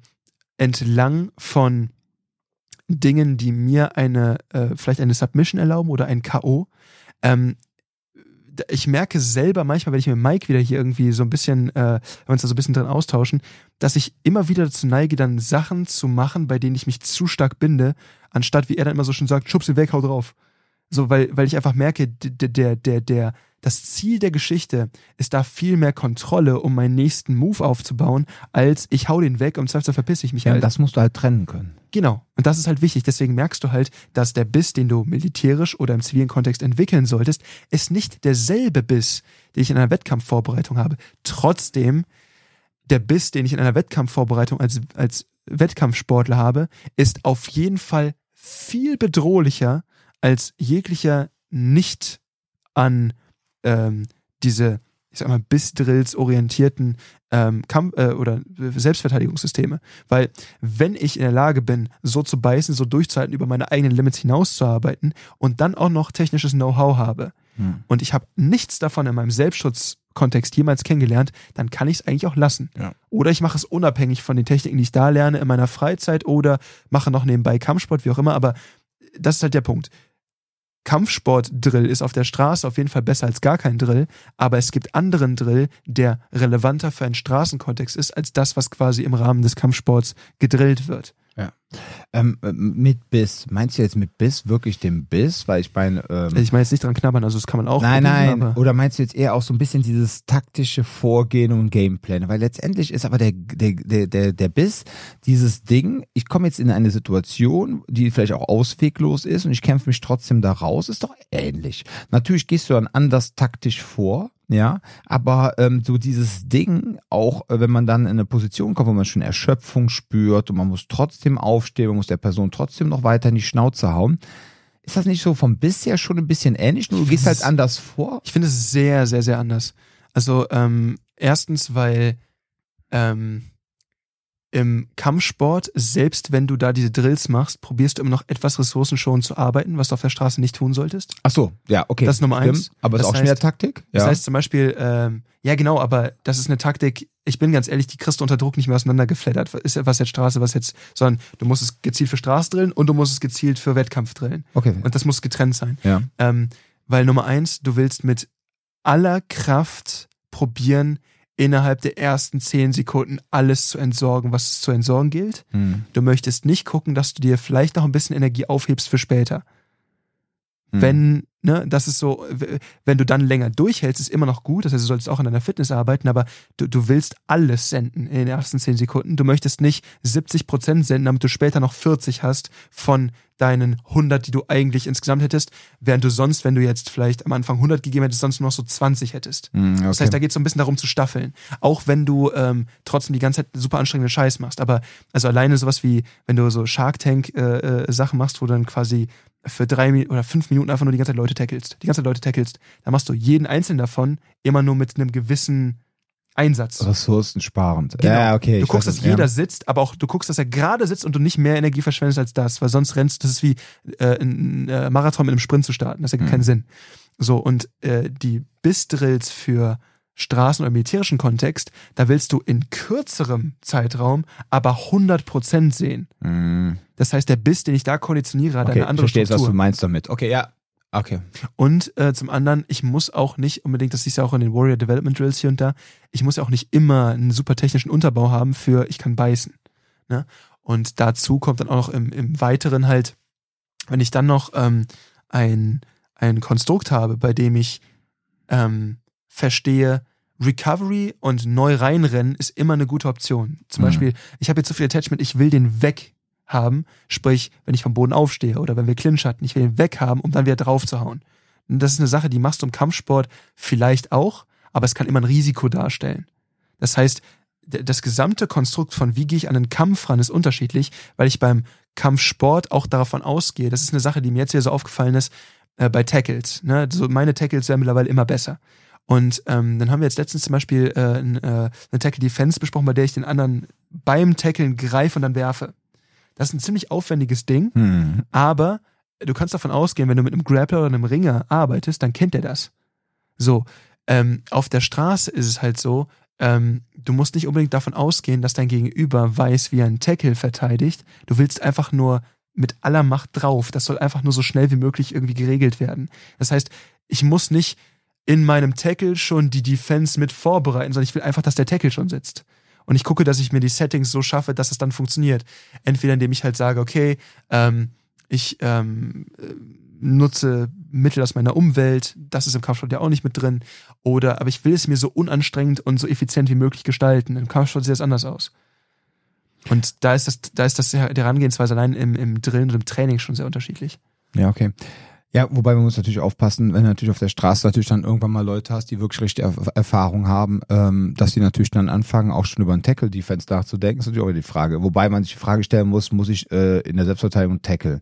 entlang von Dingen, die mir eine, äh, vielleicht eine Submission erlauben oder ein K.O. Ähm, ich merke selber manchmal, wenn ich mit Mike wieder hier irgendwie so ein bisschen, äh, wenn wir uns da so ein bisschen drin austauschen, dass ich immer wieder dazu neige, dann Sachen zu machen, bei denen ich mich zu stark binde, anstatt wie er dann immer so schön sagt, schubs ihn weg, hau drauf. So, weil, weil ich einfach merke, der, der, der, der, das Ziel der Geschichte ist da viel mehr Kontrolle, um meinen nächsten Move aufzubauen, als ich hau den weg und Zweifel verpiss ich mich Ja, halt. das musst du halt trennen können. Genau. Und das ist halt wichtig. Deswegen merkst du halt, dass der Biss, den du militärisch oder im zivilen Kontext entwickeln solltest, ist nicht derselbe Biss, den ich in einer Wettkampfvorbereitung habe. Trotzdem, der Biss, den ich in einer Wettkampfvorbereitung als, als Wettkampfsportler habe, ist auf jeden Fall viel bedrohlicher als jeglicher nicht an ähm, diese, ich sag mal, Bissdrills orientierten ähm, Kampf äh, oder Selbstverteidigungssysteme. Weil wenn ich in der Lage bin, so zu beißen, so durchzuhalten, über meine eigenen Limits hinauszuarbeiten und dann auch noch technisches Know-how habe Hm. und ich habe nichts davon in meinem Selbstschutzkontext jemals kennengelernt, dann kann ich es eigentlich auch lassen. Ja. Oder ich mache es unabhängig von den Techniken, die ich da lerne in meiner Freizeit oder mache noch nebenbei Kampfsport, wie auch immer. Aber das ist halt der Punkt. Kampfsport-Drill ist auf der Straße auf jeden Fall besser als gar kein Drill, aber es gibt anderen Drill, der relevanter für einen Straßenkontext ist, als das, was quasi im Rahmen des Kampfsports gedrillt wird. Ähm, äh, mit Biss. Meinst du jetzt mit Biss wirklich den Biss? Weil ich meine. Ähm, ich meine jetzt nicht dran knabbern, also das kann man auch. Nein, probieren, nein. Oder meinst du jetzt eher auch so ein bisschen dieses taktische Vorgehen und Gameplan? Weil letztendlich ist aber der, der, der, der, der Biss dieses Ding, ich komme jetzt in eine Situation, die vielleicht auch ausweglos ist und ich kämpfe mich trotzdem da raus, ist doch ähnlich. Natürlich gehst du dann anders taktisch vor, ja, aber ähm, so dieses Ding, auch äh, wenn man dann in eine Position kommt, wo man schon Erschöpfung spürt und man muss trotzdem aufstehen, man muss der Person trotzdem noch weiter in die Schnauze hauen, ist das nicht so vom Biss her schon ein bisschen ähnlich? Nur du gehst halt anders vor? Ich finde es sehr, sehr, sehr anders. Also ähm, erstens, weil ähm, im Kampfsport, selbst wenn du da diese Drills machst, probierst du immer noch etwas ressourcenschonend zu arbeiten, was du auf der Straße nicht tun solltest. Ach so, ja, okay. Das ist Nummer Stimmt. eins. Aber ist Das auch heißt- schon wieder Taktik? Das ja. heißt zum Beispiel, ähm, ja genau, aber das ist eine Taktik, ich bin ganz ehrlich, die kriegst du unter Druck nicht mehr auseinandergeflattert. Ist was jetzt Straße, was jetzt, sondern du musst es gezielt für Straße drillen und du musst es gezielt für Wettkampf drillen. okay. Und das muss getrennt sein. Ja. Ähm, weil Nummer eins, du willst mit aller Kraft probieren, innerhalb der ersten zehn Sekunden alles zu entsorgen, was es zu entsorgen gilt. Hm. Du möchtest nicht gucken, dass du dir vielleicht noch ein bisschen Energie aufhebst für später. Hm. Wenn, ne, das ist so, wenn du dann länger durchhältst, ist immer noch gut. Das heißt, du solltest auch an deiner Fitness arbeiten, aber du, du willst alles senden in den ersten 10 Sekunden. Du möchtest nicht 70 Prozent senden, damit du später noch 40 hast von deinen 100, die du eigentlich insgesamt hättest, während du sonst, wenn du jetzt vielleicht am Anfang 100 gegeben hättest, sonst nur noch so 20 hättest. Hm, okay. Das heißt, da geht es so ein bisschen darum zu staffeln. Auch wenn du ähm, trotzdem die ganze Zeit super anstrengende Scheiß machst. Aber also alleine sowas wie, wenn du so Shark Tank äh, äh, Sachen machst, wo du dann quasi für drei oder fünf Minuten einfach nur die ganze Zeit Leute tackelst, die ganze Zeit Leute tackelst, dann machst du jeden einzelnen davon immer nur mit einem gewissen Einsatz. Ressourcensparend. Genau. Ja, okay. Du ich guckst, dass ja. jeder sitzt, aber auch du guckst, dass er gerade sitzt und du nicht mehr Energie verschwendest als das, weil sonst rennst, das ist wie äh, ein äh, Marathon mit einem Sprint zu starten. Das ergibt Mhm. keinen Sinn. So, und äh, die Biss-Drills für Straßen- oder militärischen Kontext, da willst du in kürzerem Zeitraum aber 100% sehen. Hm. Das heißt, der Biss, den ich da konditioniere, hat Okay, eine ich andere verstehe jetzt, was du Struktur. meinst damit. Okay, ja. Okay. Und äh, zum anderen, ich muss auch nicht unbedingt, das siehst du ja auch in den Warrior Development Drills hier und da, ich muss ja auch nicht immer einen super technischen Unterbau haben für ich kann beißen. Ne? Und dazu kommt dann auch noch im, im Weiteren halt, wenn ich dann noch ähm, ein, ein Konstrukt habe, bei dem ich ähm, verstehe, Recovery und neu reinrennen ist immer eine gute Option. Zum Mhm. Beispiel, ich habe jetzt so viel Attachment, ich will den weg haben, sprich, wenn ich vom Boden aufstehe oder wenn wir Clinch hatten, ich will den weg haben, um dann wieder drauf zu hauen. Und das ist eine Sache, die machst du im Kampfsport vielleicht auch, aber es kann immer ein Risiko darstellen. Das heißt, das gesamte Konstrukt von wie gehe ich an einen Kampf ran ist unterschiedlich, weil ich beim Kampfsport auch davon ausgehe, das ist eine Sache, die mir jetzt wieder so aufgefallen ist, äh, bei Tackles. Ne? So meine Tackles werden mittlerweile immer besser. Und ähm, dann haben wir jetzt letztens zum Beispiel äh, äh, eine Tackle Defense besprochen, bei der ich den anderen beim Tackeln greife und dann werfe. Das ist ein ziemlich aufwendiges Ding, Hm. aber du kannst davon ausgehen, wenn du mit einem Grappler oder einem Ringer arbeitest, dann kennt er das. So, ähm, auf der Straße ist es halt so, ähm, du musst nicht unbedingt davon ausgehen, dass dein Gegenüber weiß, wie er einen Tackle verteidigt. Du willst einfach nur mit aller Macht drauf. Das soll einfach nur so schnell wie möglich irgendwie geregelt werden. Das heißt, ich muss nicht in meinem Tackle schon die Defense mit vorbereiten, sondern ich will einfach, dass der Tackle schon sitzt. Und ich gucke, dass ich mir die Settings so schaffe, dass es dann funktioniert. Entweder indem ich halt sage, okay, ähm, ich ähm, äh, nutze Mittel aus meiner Umwelt, das ist im Kampfsport ja auch nicht mit drin. Oder, aber ich will es mir so unanstrengend und so effizient wie möglich gestalten. Im Kampfsport sieht das anders aus. Und da ist das, da ist das der Herangehensweise allein im, im Drillen und im Training schon sehr unterschiedlich. Ja, okay. Ja, wobei man muss natürlich aufpassen, wenn du natürlich auf der Straße natürlich dann irgendwann mal Leute hast, die wirklich richtige Erfahrung haben, ähm, dass die natürlich dann anfangen, auch schon über einen Tackle-Defense nachzudenken, ist natürlich auch die Frage. Wobei man sich die Frage stellen muss, muss ich äh, in der Selbstverteidigung tackle?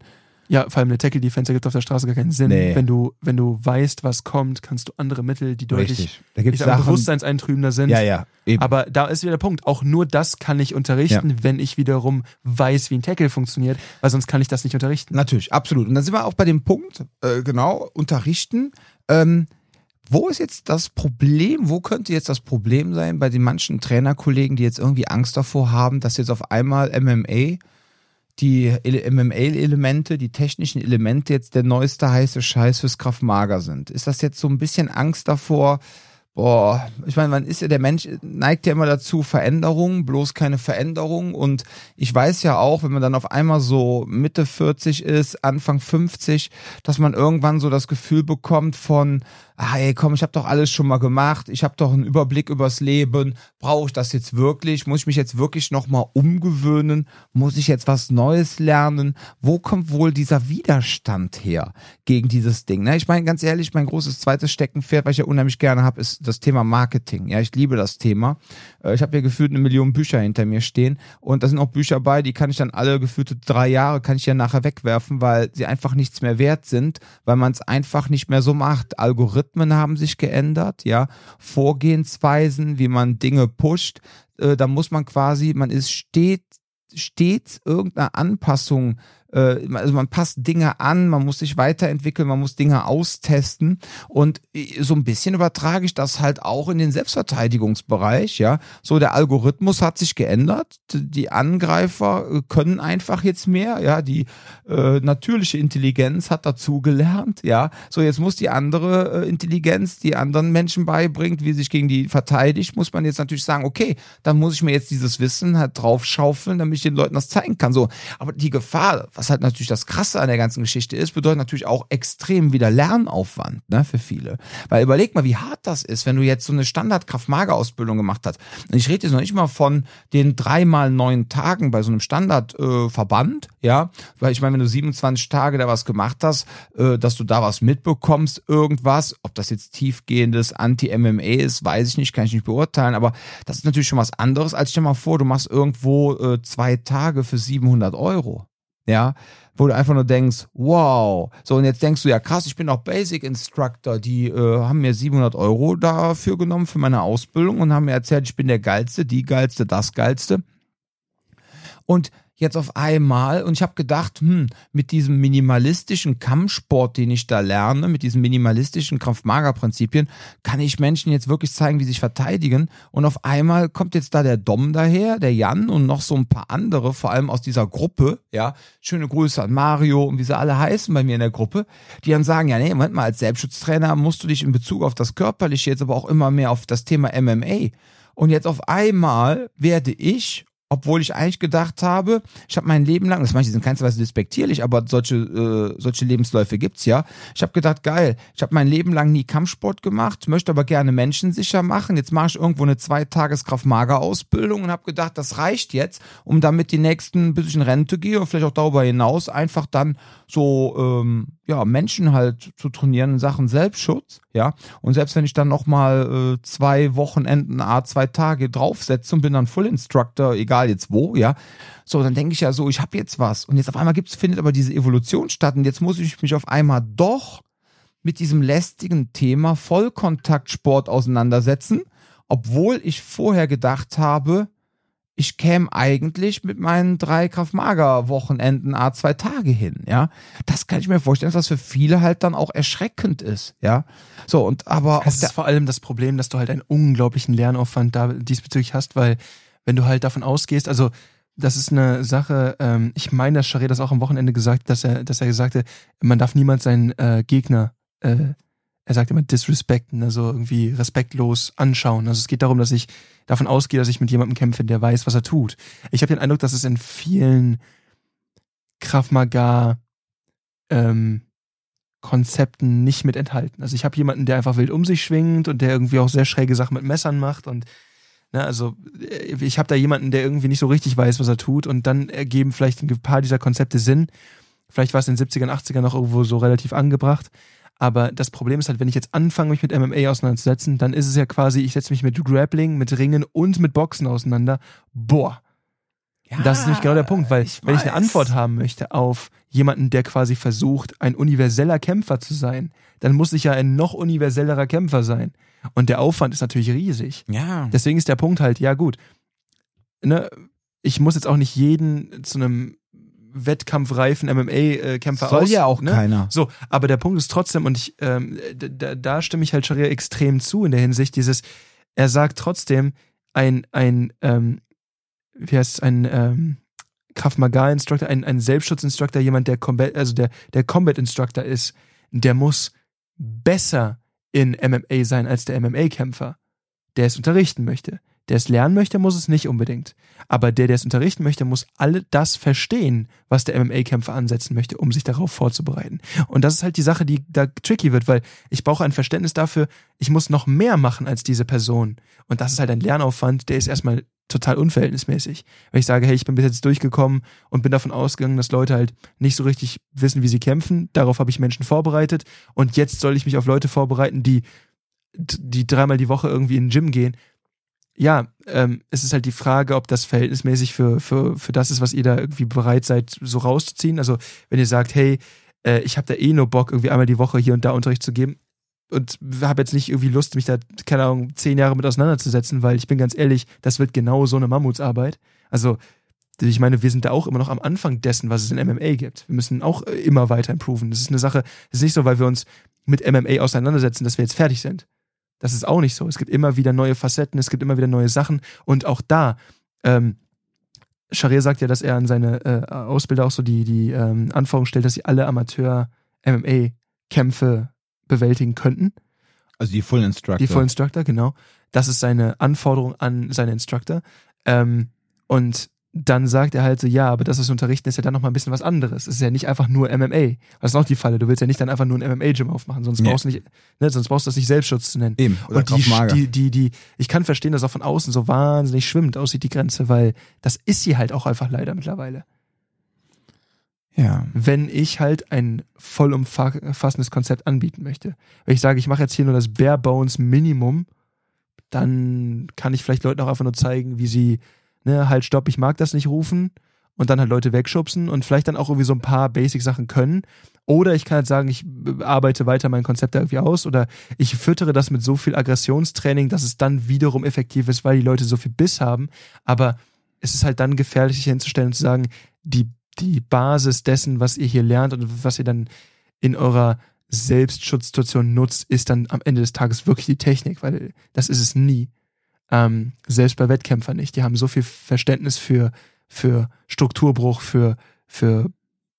Ja, vor allem eine Tackle-Defense ergibt auf der Straße gar keinen Sinn. Nee. Wenn du, wenn du weißt, was kommt, kannst du andere Mittel, die deutlich Richtig. Da gibt's Sachen, bewusstseinseintrübender sind. Ja, ja. Eben. Aber da ist wieder der Punkt. Auch nur das kann ich unterrichten, ja. wenn ich wiederum weiß, wie ein Tackle funktioniert, weil sonst kann ich das nicht unterrichten. Natürlich, absolut. Und dann sind wir auch bei dem Punkt, äh, genau, unterrichten. Ähm, wo ist jetzt das Problem? Wo könnte jetzt das Problem sein bei den manchen Trainerkollegen, die jetzt irgendwie Angst davor haben, dass jetzt auf einmal MMA die MML-Elemente, die technischen Elemente jetzt der neueste heiße Scheiß fürs Kraftmager sind. Ist das jetzt so ein bisschen Angst davor? Boah, ich meine, man ist ja, der Mensch neigt ja immer dazu, Veränderungen, bloß keine Veränderung. Und ich weiß ja auch, wenn man dann auf einmal so Mitte 40 ist, Anfang 50, dass man irgendwann so das Gefühl bekommt von, ah, ey, komm, ich habe doch alles schon mal gemacht, ich habe doch einen Überblick übers Leben, brauche ich das jetzt wirklich? Muss ich mich jetzt wirklich nochmal umgewöhnen? Muss ich jetzt was Neues lernen? Wo kommt wohl dieser Widerstand her gegen dieses Ding? Ne? Ich meine, ganz ehrlich, mein großes zweites Steckenpferd, was ich ja unheimlich gerne habe, ist das Thema Marketing. Ja, ich liebe das Thema. Äh, ich habe hier gefühlt eine Million Bücher hinter mir stehen und da sind auch Bücher bei, die kann ich dann alle gefühlte drei Jahre, kann ich ja nachher wegwerfen, weil sie einfach nichts mehr wert sind, weil man es einfach nicht mehr so macht. Algorithmen Algorithmen haben sich geändert, ja, Vorgehensweisen, wie man Dinge pusht. Äh, da muss man quasi, man ist stets, stets irgendeiner Anpassung also man passt Dinge an, man muss sich weiterentwickeln, man muss Dinge austesten und äh, so ein bisschen übertrage ich das halt auch in den Selbstverteidigungsbereich, ja. So der Algorithmus hat sich geändert, die Angreifer äh, können einfach jetzt mehr, ja, die äh, natürliche Intelligenz hat dazugelernt, ja. So jetzt muss die andere äh, Intelligenz, die anderen Menschen beibringt, wie sich gegen die verteidigt, muss man jetzt natürlich sagen, okay, dann muss ich mir jetzt dieses Wissen halt draufschaufeln, damit ich den Leuten das zeigen kann. So, aber die Gefahr, was halt natürlich das Krasse an der ganzen Geschichte ist, bedeutet natürlich auch extrem wieder Lernaufwand ne, für viele. Weil überleg mal, wie hart das ist, wenn du jetzt so eine Standard-Kraft-Mager-Ausbildung gemacht hast. Und ich rede jetzt noch nicht mal von den dreimal neun Tagen bei so einem Standardverband, äh, ja, weil ich meine, wenn du 27 Tage da was gemacht hast, äh, dass du da was mitbekommst, irgendwas, ob das jetzt tiefgehendes Anti-MMA ist, weiß ich nicht, kann ich nicht beurteilen, aber das ist natürlich schon was anderes, als stell mal vor, du machst irgendwo äh, zwei Tage für 700 Euro ja, wo du einfach nur denkst, wow. So, und jetzt denkst du, ja krass, ich bin auch Basic Instructor, die äh, haben mir 700 Euro dafür genommen für meine Ausbildung und haben mir erzählt, ich bin der Geilste, die Geilste, das Geilste. Und jetzt auf einmal. Und ich habe gedacht, hm, mit diesem minimalistischen Kampfsport, den ich da lerne, mit diesen minimalistischen Kraft-Mager-Prinzipien, kann ich Menschen jetzt wirklich zeigen, wie sie sich verteidigen. Und auf einmal kommt jetzt da der Dom daher, der Jan und noch so ein paar andere, vor allem aus dieser Gruppe, ja, schöne Grüße an Mario und wie sie alle heißen bei mir in der Gruppe, die dann sagen, ja, nee, Moment mal, als Selbstschutztrainer musst du dich in Bezug auf das Körperliche jetzt aber auch immer mehr auf das Thema MMA und jetzt auf einmal werde ich obwohl ich eigentlich gedacht habe, ich habe mein Leben lang, das meine ich in keinster Weise despektierlich, aber solche, äh, solche Lebensläufe gibt's ja. Ich habe gedacht, geil, ich habe mein Leben lang nie Kampfsport gemacht, möchte aber gerne Menschen sicher machen. Jetzt mache ich irgendwo eine zwei Tages mager ausbildung und habe gedacht, das reicht jetzt, um damit die nächsten, bis ich in Rente gehe und vielleicht auch darüber hinaus einfach dann so ähm, ja Menschen halt zu trainieren in Sachen Selbstschutz, ja. Und selbst wenn ich dann noch mal äh, zwei Wochenenden, a zwei Tage draufsetze und bin dann Full Instructor, egal jetzt wo, ja. So, dann denke ich ja so, ich habe jetzt was und jetzt auf einmal gibt's findet aber diese Evolution statt und jetzt muss ich mich auf einmal doch mit diesem lästigen Thema Vollkontaktsport auseinandersetzen, obwohl ich vorher gedacht habe, ich käme eigentlich mit meinen drei Kraftmager-Wochenenden A zwei Tage hin, ja. Das kann ich mir vorstellen, dass das für viele halt dann auch erschreckend ist, ja. So, und aber. Es ist vor allem das Problem, dass du halt einen unglaublichen Lernaufwand da diesbezüglich hast, weil wenn du halt davon ausgehst, also das ist eine Sache, ähm, ich meine, dass Charé das auch am Wochenende gesagt, dass er, dass er sagte, man darf niemals seinen äh, Gegner äh, er sagt immer disrespecten, also irgendwie respektlos anschauen. Also es geht darum, dass ich davon ausgehe, dass ich mit jemandem kämpfe, der weiß, was er tut. Ich habe den Eindruck, dass es in vielen Krav Maga ähm, Konzepten nicht mit enthalten. Also ich habe jemanden, der einfach wild um sich schwingt und der irgendwie auch sehr schräge Sachen mit Messern macht und ne, also äh, ich habe da jemanden, der irgendwie nicht so richtig weiß, was er tut und dann ergeben vielleicht ein paar dieser Konzepte Sinn. Vielleicht war es in den 70ern, 80ern noch irgendwo so relativ angebracht. Aber das Problem ist halt, wenn ich jetzt anfange, mich mit MMA auseinanderzusetzen, dann ist es ja quasi, ich setze mich mit Grappling, mit Ringen und mit Boxen auseinander. Boah. Ja, das ist nämlich genau der Punkt, weil ich wenn ich eine Antwort haben möchte auf jemanden, der quasi versucht, ein universeller Kämpfer zu sein, dann muss ich ja ein noch universellerer Kämpfer sein. Und der Aufwand ist natürlich riesig. Ja. Deswegen ist der Punkt halt, ja gut, ne, ich muss jetzt auch nicht jeden zu einem wettkampfreifen MMA-Kämpfer Soll aus. ja auch ne? keiner. So, aber der Punkt ist trotzdem, und ich, ähm, da, da stimme ich halt Scharia extrem zu in der Hinsicht, dieses, er sagt trotzdem, ein, ein, ähm, wie heißt es, ein ähm, Krav Maga Instructor, ein, ein Selbstschutz-Instructor, jemand, der Combat, also der, der Combat Instructor ist, der muss besser in MMA sein als der MMA-Kämpfer, der es unterrichten möchte. Der es lernen möchte, muss es nicht unbedingt. Aber der, der es unterrichten möchte, muss alle das verstehen, was der MMA-Kämpfer ansetzen möchte, um sich darauf vorzubereiten. Und das ist halt die Sache, die da tricky wird, weil ich brauche ein Verständnis dafür, ich muss noch mehr machen als diese Person. Und das ist halt ein Lernaufwand, der ist erstmal total unverhältnismäßig. Wenn ich sage, hey, ich bin bis jetzt durchgekommen und bin davon ausgegangen, dass Leute halt nicht so richtig wissen, wie sie kämpfen, darauf habe ich Menschen vorbereitet und jetzt soll ich mich auf Leute vorbereiten, die die dreimal die Woche irgendwie in den Gym gehen, ja, ähm, es ist halt die Frage, ob das verhältnismäßig für, für, für das ist, was ihr da irgendwie bereit seid, so rauszuziehen. Also, wenn ihr sagt, hey, äh, ich habe da eh nur Bock, irgendwie einmal die Woche hier und da Unterricht zu geben und habe jetzt nicht irgendwie Lust, mich da, keine Ahnung, zehn Jahre mit auseinanderzusetzen, weil ich bin ganz ehrlich, das wird genau so eine Mammutsarbeit. Also, ich meine, wir sind da auch immer noch am Anfang dessen, was es in MMA gibt. Wir müssen auch äh, immer weiter improven. Das ist eine Sache, es ist nicht so, weil wir uns mit MMA auseinandersetzen, dass wir jetzt fertig sind. Das ist auch nicht so. Es gibt immer wieder neue Facetten, es gibt immer wieder neue Sachen. Und auch da, ähm, Sharia sagt ja, dass er an seine äh, Ausbilder auch so die, die ähm, Anforderung stellt, dass sie alle Amateur-MMA-Kämpfe bewältigen könnten. Also die Full Instructor. Die Full Instructor, genau. Das ist seine Anforderung an seine Instructor. Ähm, und dann sagt er halt so, ja, aber das, was wir unterrichten, ist ja dann nochmal ein bisschen was anderes. Es ist ja nicht einfach nur MMA. Das ist auch die Falle. Du willst ja nicht dann einfach nur ein MMA-Gym aufmachen, sonst Nee. brauchst du nicht, ne, sonst brauchst du das nicht Selbstschutz zu nennen. Eben. Oder Und die, die, die, die, ich kann verstehen, dass auch von außen so wahnsinnig schwimmend aussieht, die Grenze, weil das ist sie halt auch einfach leider mittlerweile. ja. Wenn ich halt ein vollumfassendes Konzept anbieten möchte. Wenn ich sage, ich mache jetzt hier nur das Bare Bones Minimum, dann kann ich vielleicht Leuten auch einfach nur zeigen, wie sie, ne, halt stopp, ich mag das nicht rufen und dann halt Leute wegschubsen und vielleicht dann auch irgendwie so ein paar Basic-Sachen können. Oder ich kann halt sagen, ich arbeite weiter mein Konzept da irgendwie aus oder ich füttere das mit so viel Aggressionstraining, dass es dann wiederum effektiv ist, weil die Leute so viel Biss haben. Aber es ist halt dann gefährlich, sich hinzustellen und zu sagen, die, die Basis dessen, was ihr hier lernt und was ihr dann in eurer Selbstschutzsituation nutzt, ist dann am Ende des Tages wirklich die Technik, weil das ist es nie. Ähm, selbst bei Wettkämpfern nicht. Die haben so viel Verständnis für, für Strukturbruch, für, für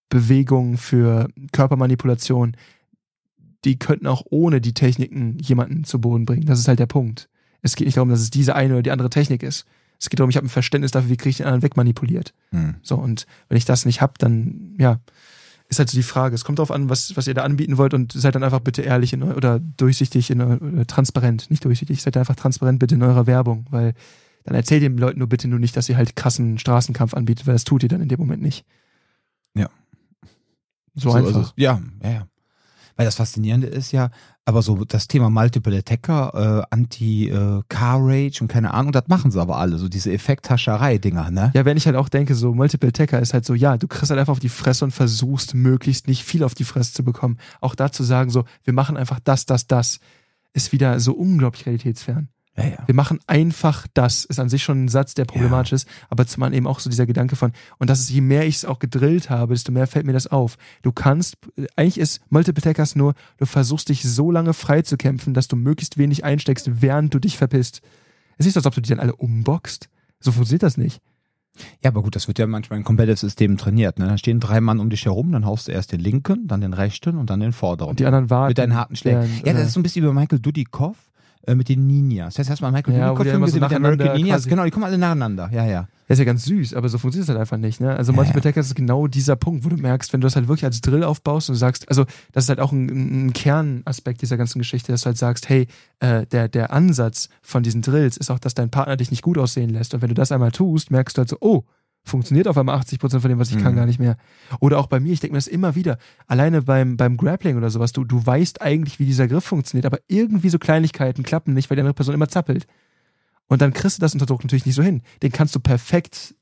Bewegung, für Körpermanipulation. Die könnten auch ohne die Techniken jemanden zu Boden bringen. Das ist halt der Punkt. Es geht nicht darum, dass es diese eine oder die andere Technik ist. Es geht darum, ich habe ein Verständnis dafür, wie kriege ich den anderen wegmanipuliert. Hm. So, und wenn ich das nicht hab, dann, ja, ist halt so die Frage. Es kommt darauf an, was, was ihr da anbieten wollt und seid dann einfach bitte ehrlich in, oder durchsichtig in, oder transparent, nicht durchsichtig, seid einfach transparent bitte in eurer Werbung, weil dann erzählt den Leuten nur bitte nur nicht, dass ihr halt krassen Straßenkampf anbietet, weil das tut ihr dann in dem Moment nicht. Ja. So, einfach. ist es. ja, ja, ja. Weil das Faszinierende ist ja, aber so das Thema Multiple Attacker, äh, Anti-Car-Rage und keine Ahnung, das machen sie aber alle, so diese Effekthascherei-Dinger, ne? Ja, wenn ich halt auch denke, so Multiple Attacker ist halt so, ja, du kriegst halt einfach auf die Fresse und versuchst möglichst nicht viel auf die Fresse zu bekommen. Auch da zu sagen, so, wir machen einfach das, das, das, ist wieder so unglaublich realitätsfern. Ja, ja. Wir machen einfach das, ist an sich schon ein Satz, der problematisch ist, aber zumal eben auch so dieser Gedanke von, und das ist, je mehr ich es auch gedrillt habe, desto mehr fällt mir das auf. Du kannst, eigentlich ist Multiple Attackers nur, du versuchst dich so lange frei zu kämpfen, dass du möglichst wenig einsteckst, während du dich verpisst. Es ist nicht so, als ob du die dann alle umboxt. So funktioniert das nicht. Ja, aber gut, das wird ja manchmal in komplettes System trainiert. Ne? Da stehen drei Mann um dich herum, dann haust du erst den linken, dann den rechten und dann den vorderen. Und die anderen warten. mit deinen harten Schlägen. Ja, das oder- ist so ein bisschen wie bei Michael Dudikoff äh, mit den Ninjas. Das heißt, hast du mal Michael Ja, die Film immer so gesehen mit American Ninjas? Genau, die kommen alle nacheinander. Ja, ja. Das ist ja ganz süß, aber so funktioniert es halt einfach nicht. Ne? Also Ja, Multiple ja. Ist genau dieser Punkt, wo du merkst, wenn du das halt wirklich als Drill aufbaust und du sagst, also das ist halt auch ein, ein Kernaspekt dieser ganzen Geschichte, dass du halt sagst, hey, äh, der, der Ansatz von diesen Drills ist auch, dass dein Partner dich nicht gut aussehen lässt. Und wenn du das einmal tust, merkst du halt so, oh, funktioniert auf einmal 80% von dem, was ich kann, Mhm. gar nicht mehr. Oder auch bei mir, ich denke mir das immer wieder, alleine beim, beim Grappling oder sowas, du, du weißt eigentlich, wie dieser Griff funktioniert, aber irgendwie so Kleinigkeiten klappen nicht, weil die andere Person immer zappelt. Und dann kriegst du das unter Druck natürlich nicht so hin. Den kannst du perfekt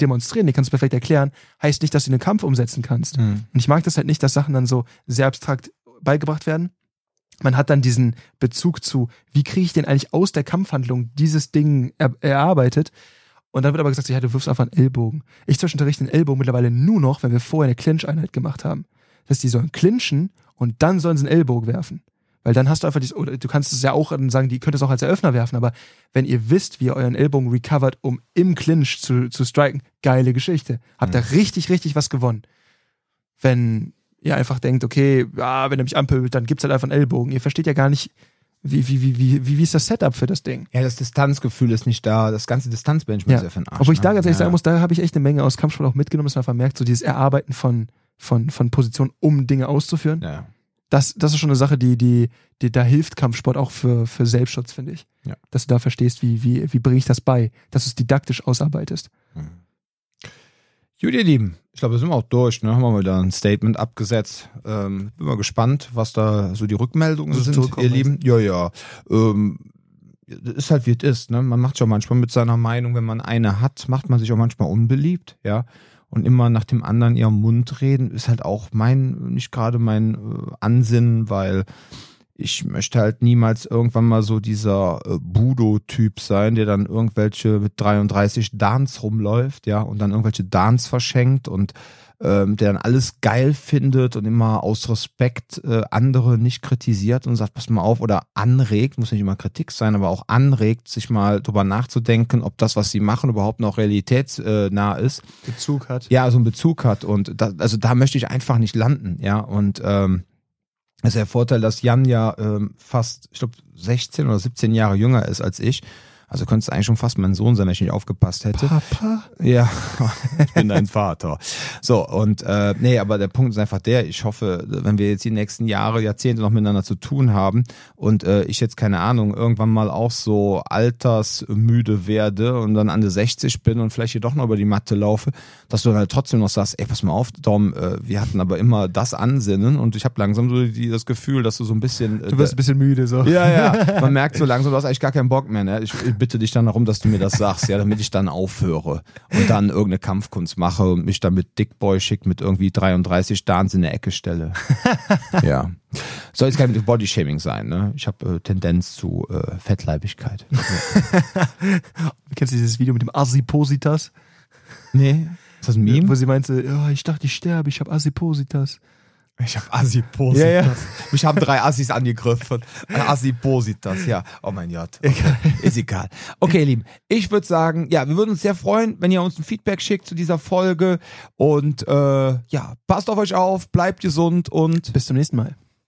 demonstrieren, den kannst du perfekt erklären, heißt nicht, dass du den Kampf umsetzen kannst. Mhm. Und ich mag das halt nicht, dass Sachen dann so sehr abstrakt beigebracht werden. Man hat dann diesen Bezug zu, wie kriege ich denn eigentlich aus der Kampfhandlung dieses Ding er erarbeitet? Und dann wird aber gesagt, ja, du wirfst einfach einen Ellbogen. Ich zum Beispiel unterrichte den Ellbogen mittlerweile nur noch, wenn wir vorher eine Clinch-Einheit gemacht haben. Das heißt, die sollen clinchen und dann sollen sie einen Ellbogen werfen. Weil dann hast du einfach dieses, oder du kannst es ja auch sagen, die könnt es auch als Eröffner werfen, aber wenn ihr wisst, wie ihr euren Ellbogen recovert, um im Clinch zu, zu striken, geile Geschichte. Habt Mhm. da richtig, richtig was gewonnen. Wenn ihr einfach denkt, okay, ja, wenn er mich anpöbelt, dann gibt's halt einfach einen Ellbogen. Ihr versteht ja gar nicht, wie, wie, wie, wie, wie, wie ist das Setup für das Ding? Ja, das Distanzgefühl ist nicht da. Das ganze Distanzmanagement Ja. ist ja für den Arsch. Obwohl ich da ne? ganz ehrlich ja. sagen muss, da habe ich echt eine Menge aus Kampfsport auch mitgenommen, dass man einfach merkt, so dieses Erarbeiten von, von, von Positionen, um Dinge auszuführen. Ja. Das, das ist schon eine Sache, die, die, die da hilft Kampfsport auch für, für Selbstschutz, finde ich. Ja. Dass du da verstehst, wie, wie, wie bringe ich das bei, dass du es didaktisch ausarbeitest. Mhm. Gut, ihr Lieben, ich glaube, wir sind auch durch. Ne? Haben wir mal wieder ein Statement abgesetzt. Ähm, bin mal gespannt, was da so die Rückmeldungen sind, ihr Lieben. Ja, ja. Ähm, ist halt wie es ist. Ne? Man macht sich auch manchmal mit seiner Meinung, wenn man eine hat, macht man sich auch manchmal unbeliebt. Ja. Und immer nach dem anderen ihrem Mund reden, ist halt auch mein, nicht gerade mein äh, Ansinnen, weil ich möchte halt niemals irgendwann mal so dieser äh, Budo-Typ sein, der dann irgendwelche mit 33 Dance rumläuft, ja, und dann irgendwelche Dance verschenkt und ähm, der dann alles geil findet und immer aus Respekt äh, andere nicht kritisiert und sagt, pass mal auf, oder anregt, muss nicht immer Kritik sein, aber auch anregt, sich mal drüber nachzudenken, ob das, was sie machen, überhaupt noch realitätsnah ist Bezug hat. ja, so einen Bezug hat. Und da, also da möchte ich einfach nicht landen, ja. Und ähm, das ist der Vorteil, dass Jan ja ähm, fast, ich glaube, 16 oder 17 Jahre jünger ist als ich. Also könntest du eigentlich schon fast mein Sohn sein, wenn ich nicht aufgepasst hätte. Papa? Ja, ich bin dein Vater. So, und äh, nee, aber der Punkt ist einfach der, ich hoffe, wenn wir jetzt die nächsten Jahre, Jahrzehnte noch miteinander zu tun haben und äh, ich jetzt, keine Ahnung, irgendwann mal auch so altersmüde werde und dann an der 60 bin und vielleicht hier doch noch über die Matte laufe, dass du dann halt trotzdem noch sagst, ey, pass mal auf, Dom, äh, wir hatten aber immer das Ansinnen und ich habe langsam so die, das Gefühl, dass du so ein bisschen... Äh, Du wirst ein bisschen müde, so. ja, ja. Man merkt so langsam, du hast eigentlich gar keinen Bock mehr. Ne? Ich, ich bitte dich dann darum, dass du mir das sagst, ja, damit ich dann aufhöre und dann irgendeine Kampfkunst mache und mich dann mit Dickboy schick mit irgendwie 33 Dance in der Ecke stelle. ja. Soll jetzt kein Bodyshaming sein, ne? Ich habe äh, Tendenz zu äh, Fettleibigkeit. Kennst du dieses Video mit dem Asipositas? nee. Ist das ein Wo Meme? sie meinte, ja, ich dachte, ich sterbe, ich habe Asipositas. Ich habe Assipositas. Ja, ja. Mich haben drei Assis angegriffen. Assipositas, ja. Oh mein Gott. Okay. Ist egal. Okay, ihr Lieben. Ich würde sagen, ja, wir würden uns sehr freuen, wenn ihr uns ein Feedback schickt zu dieser Folge. Und äh, ja, passt auf euch auf, bleibt gesund und Bis zum nächsten Mal.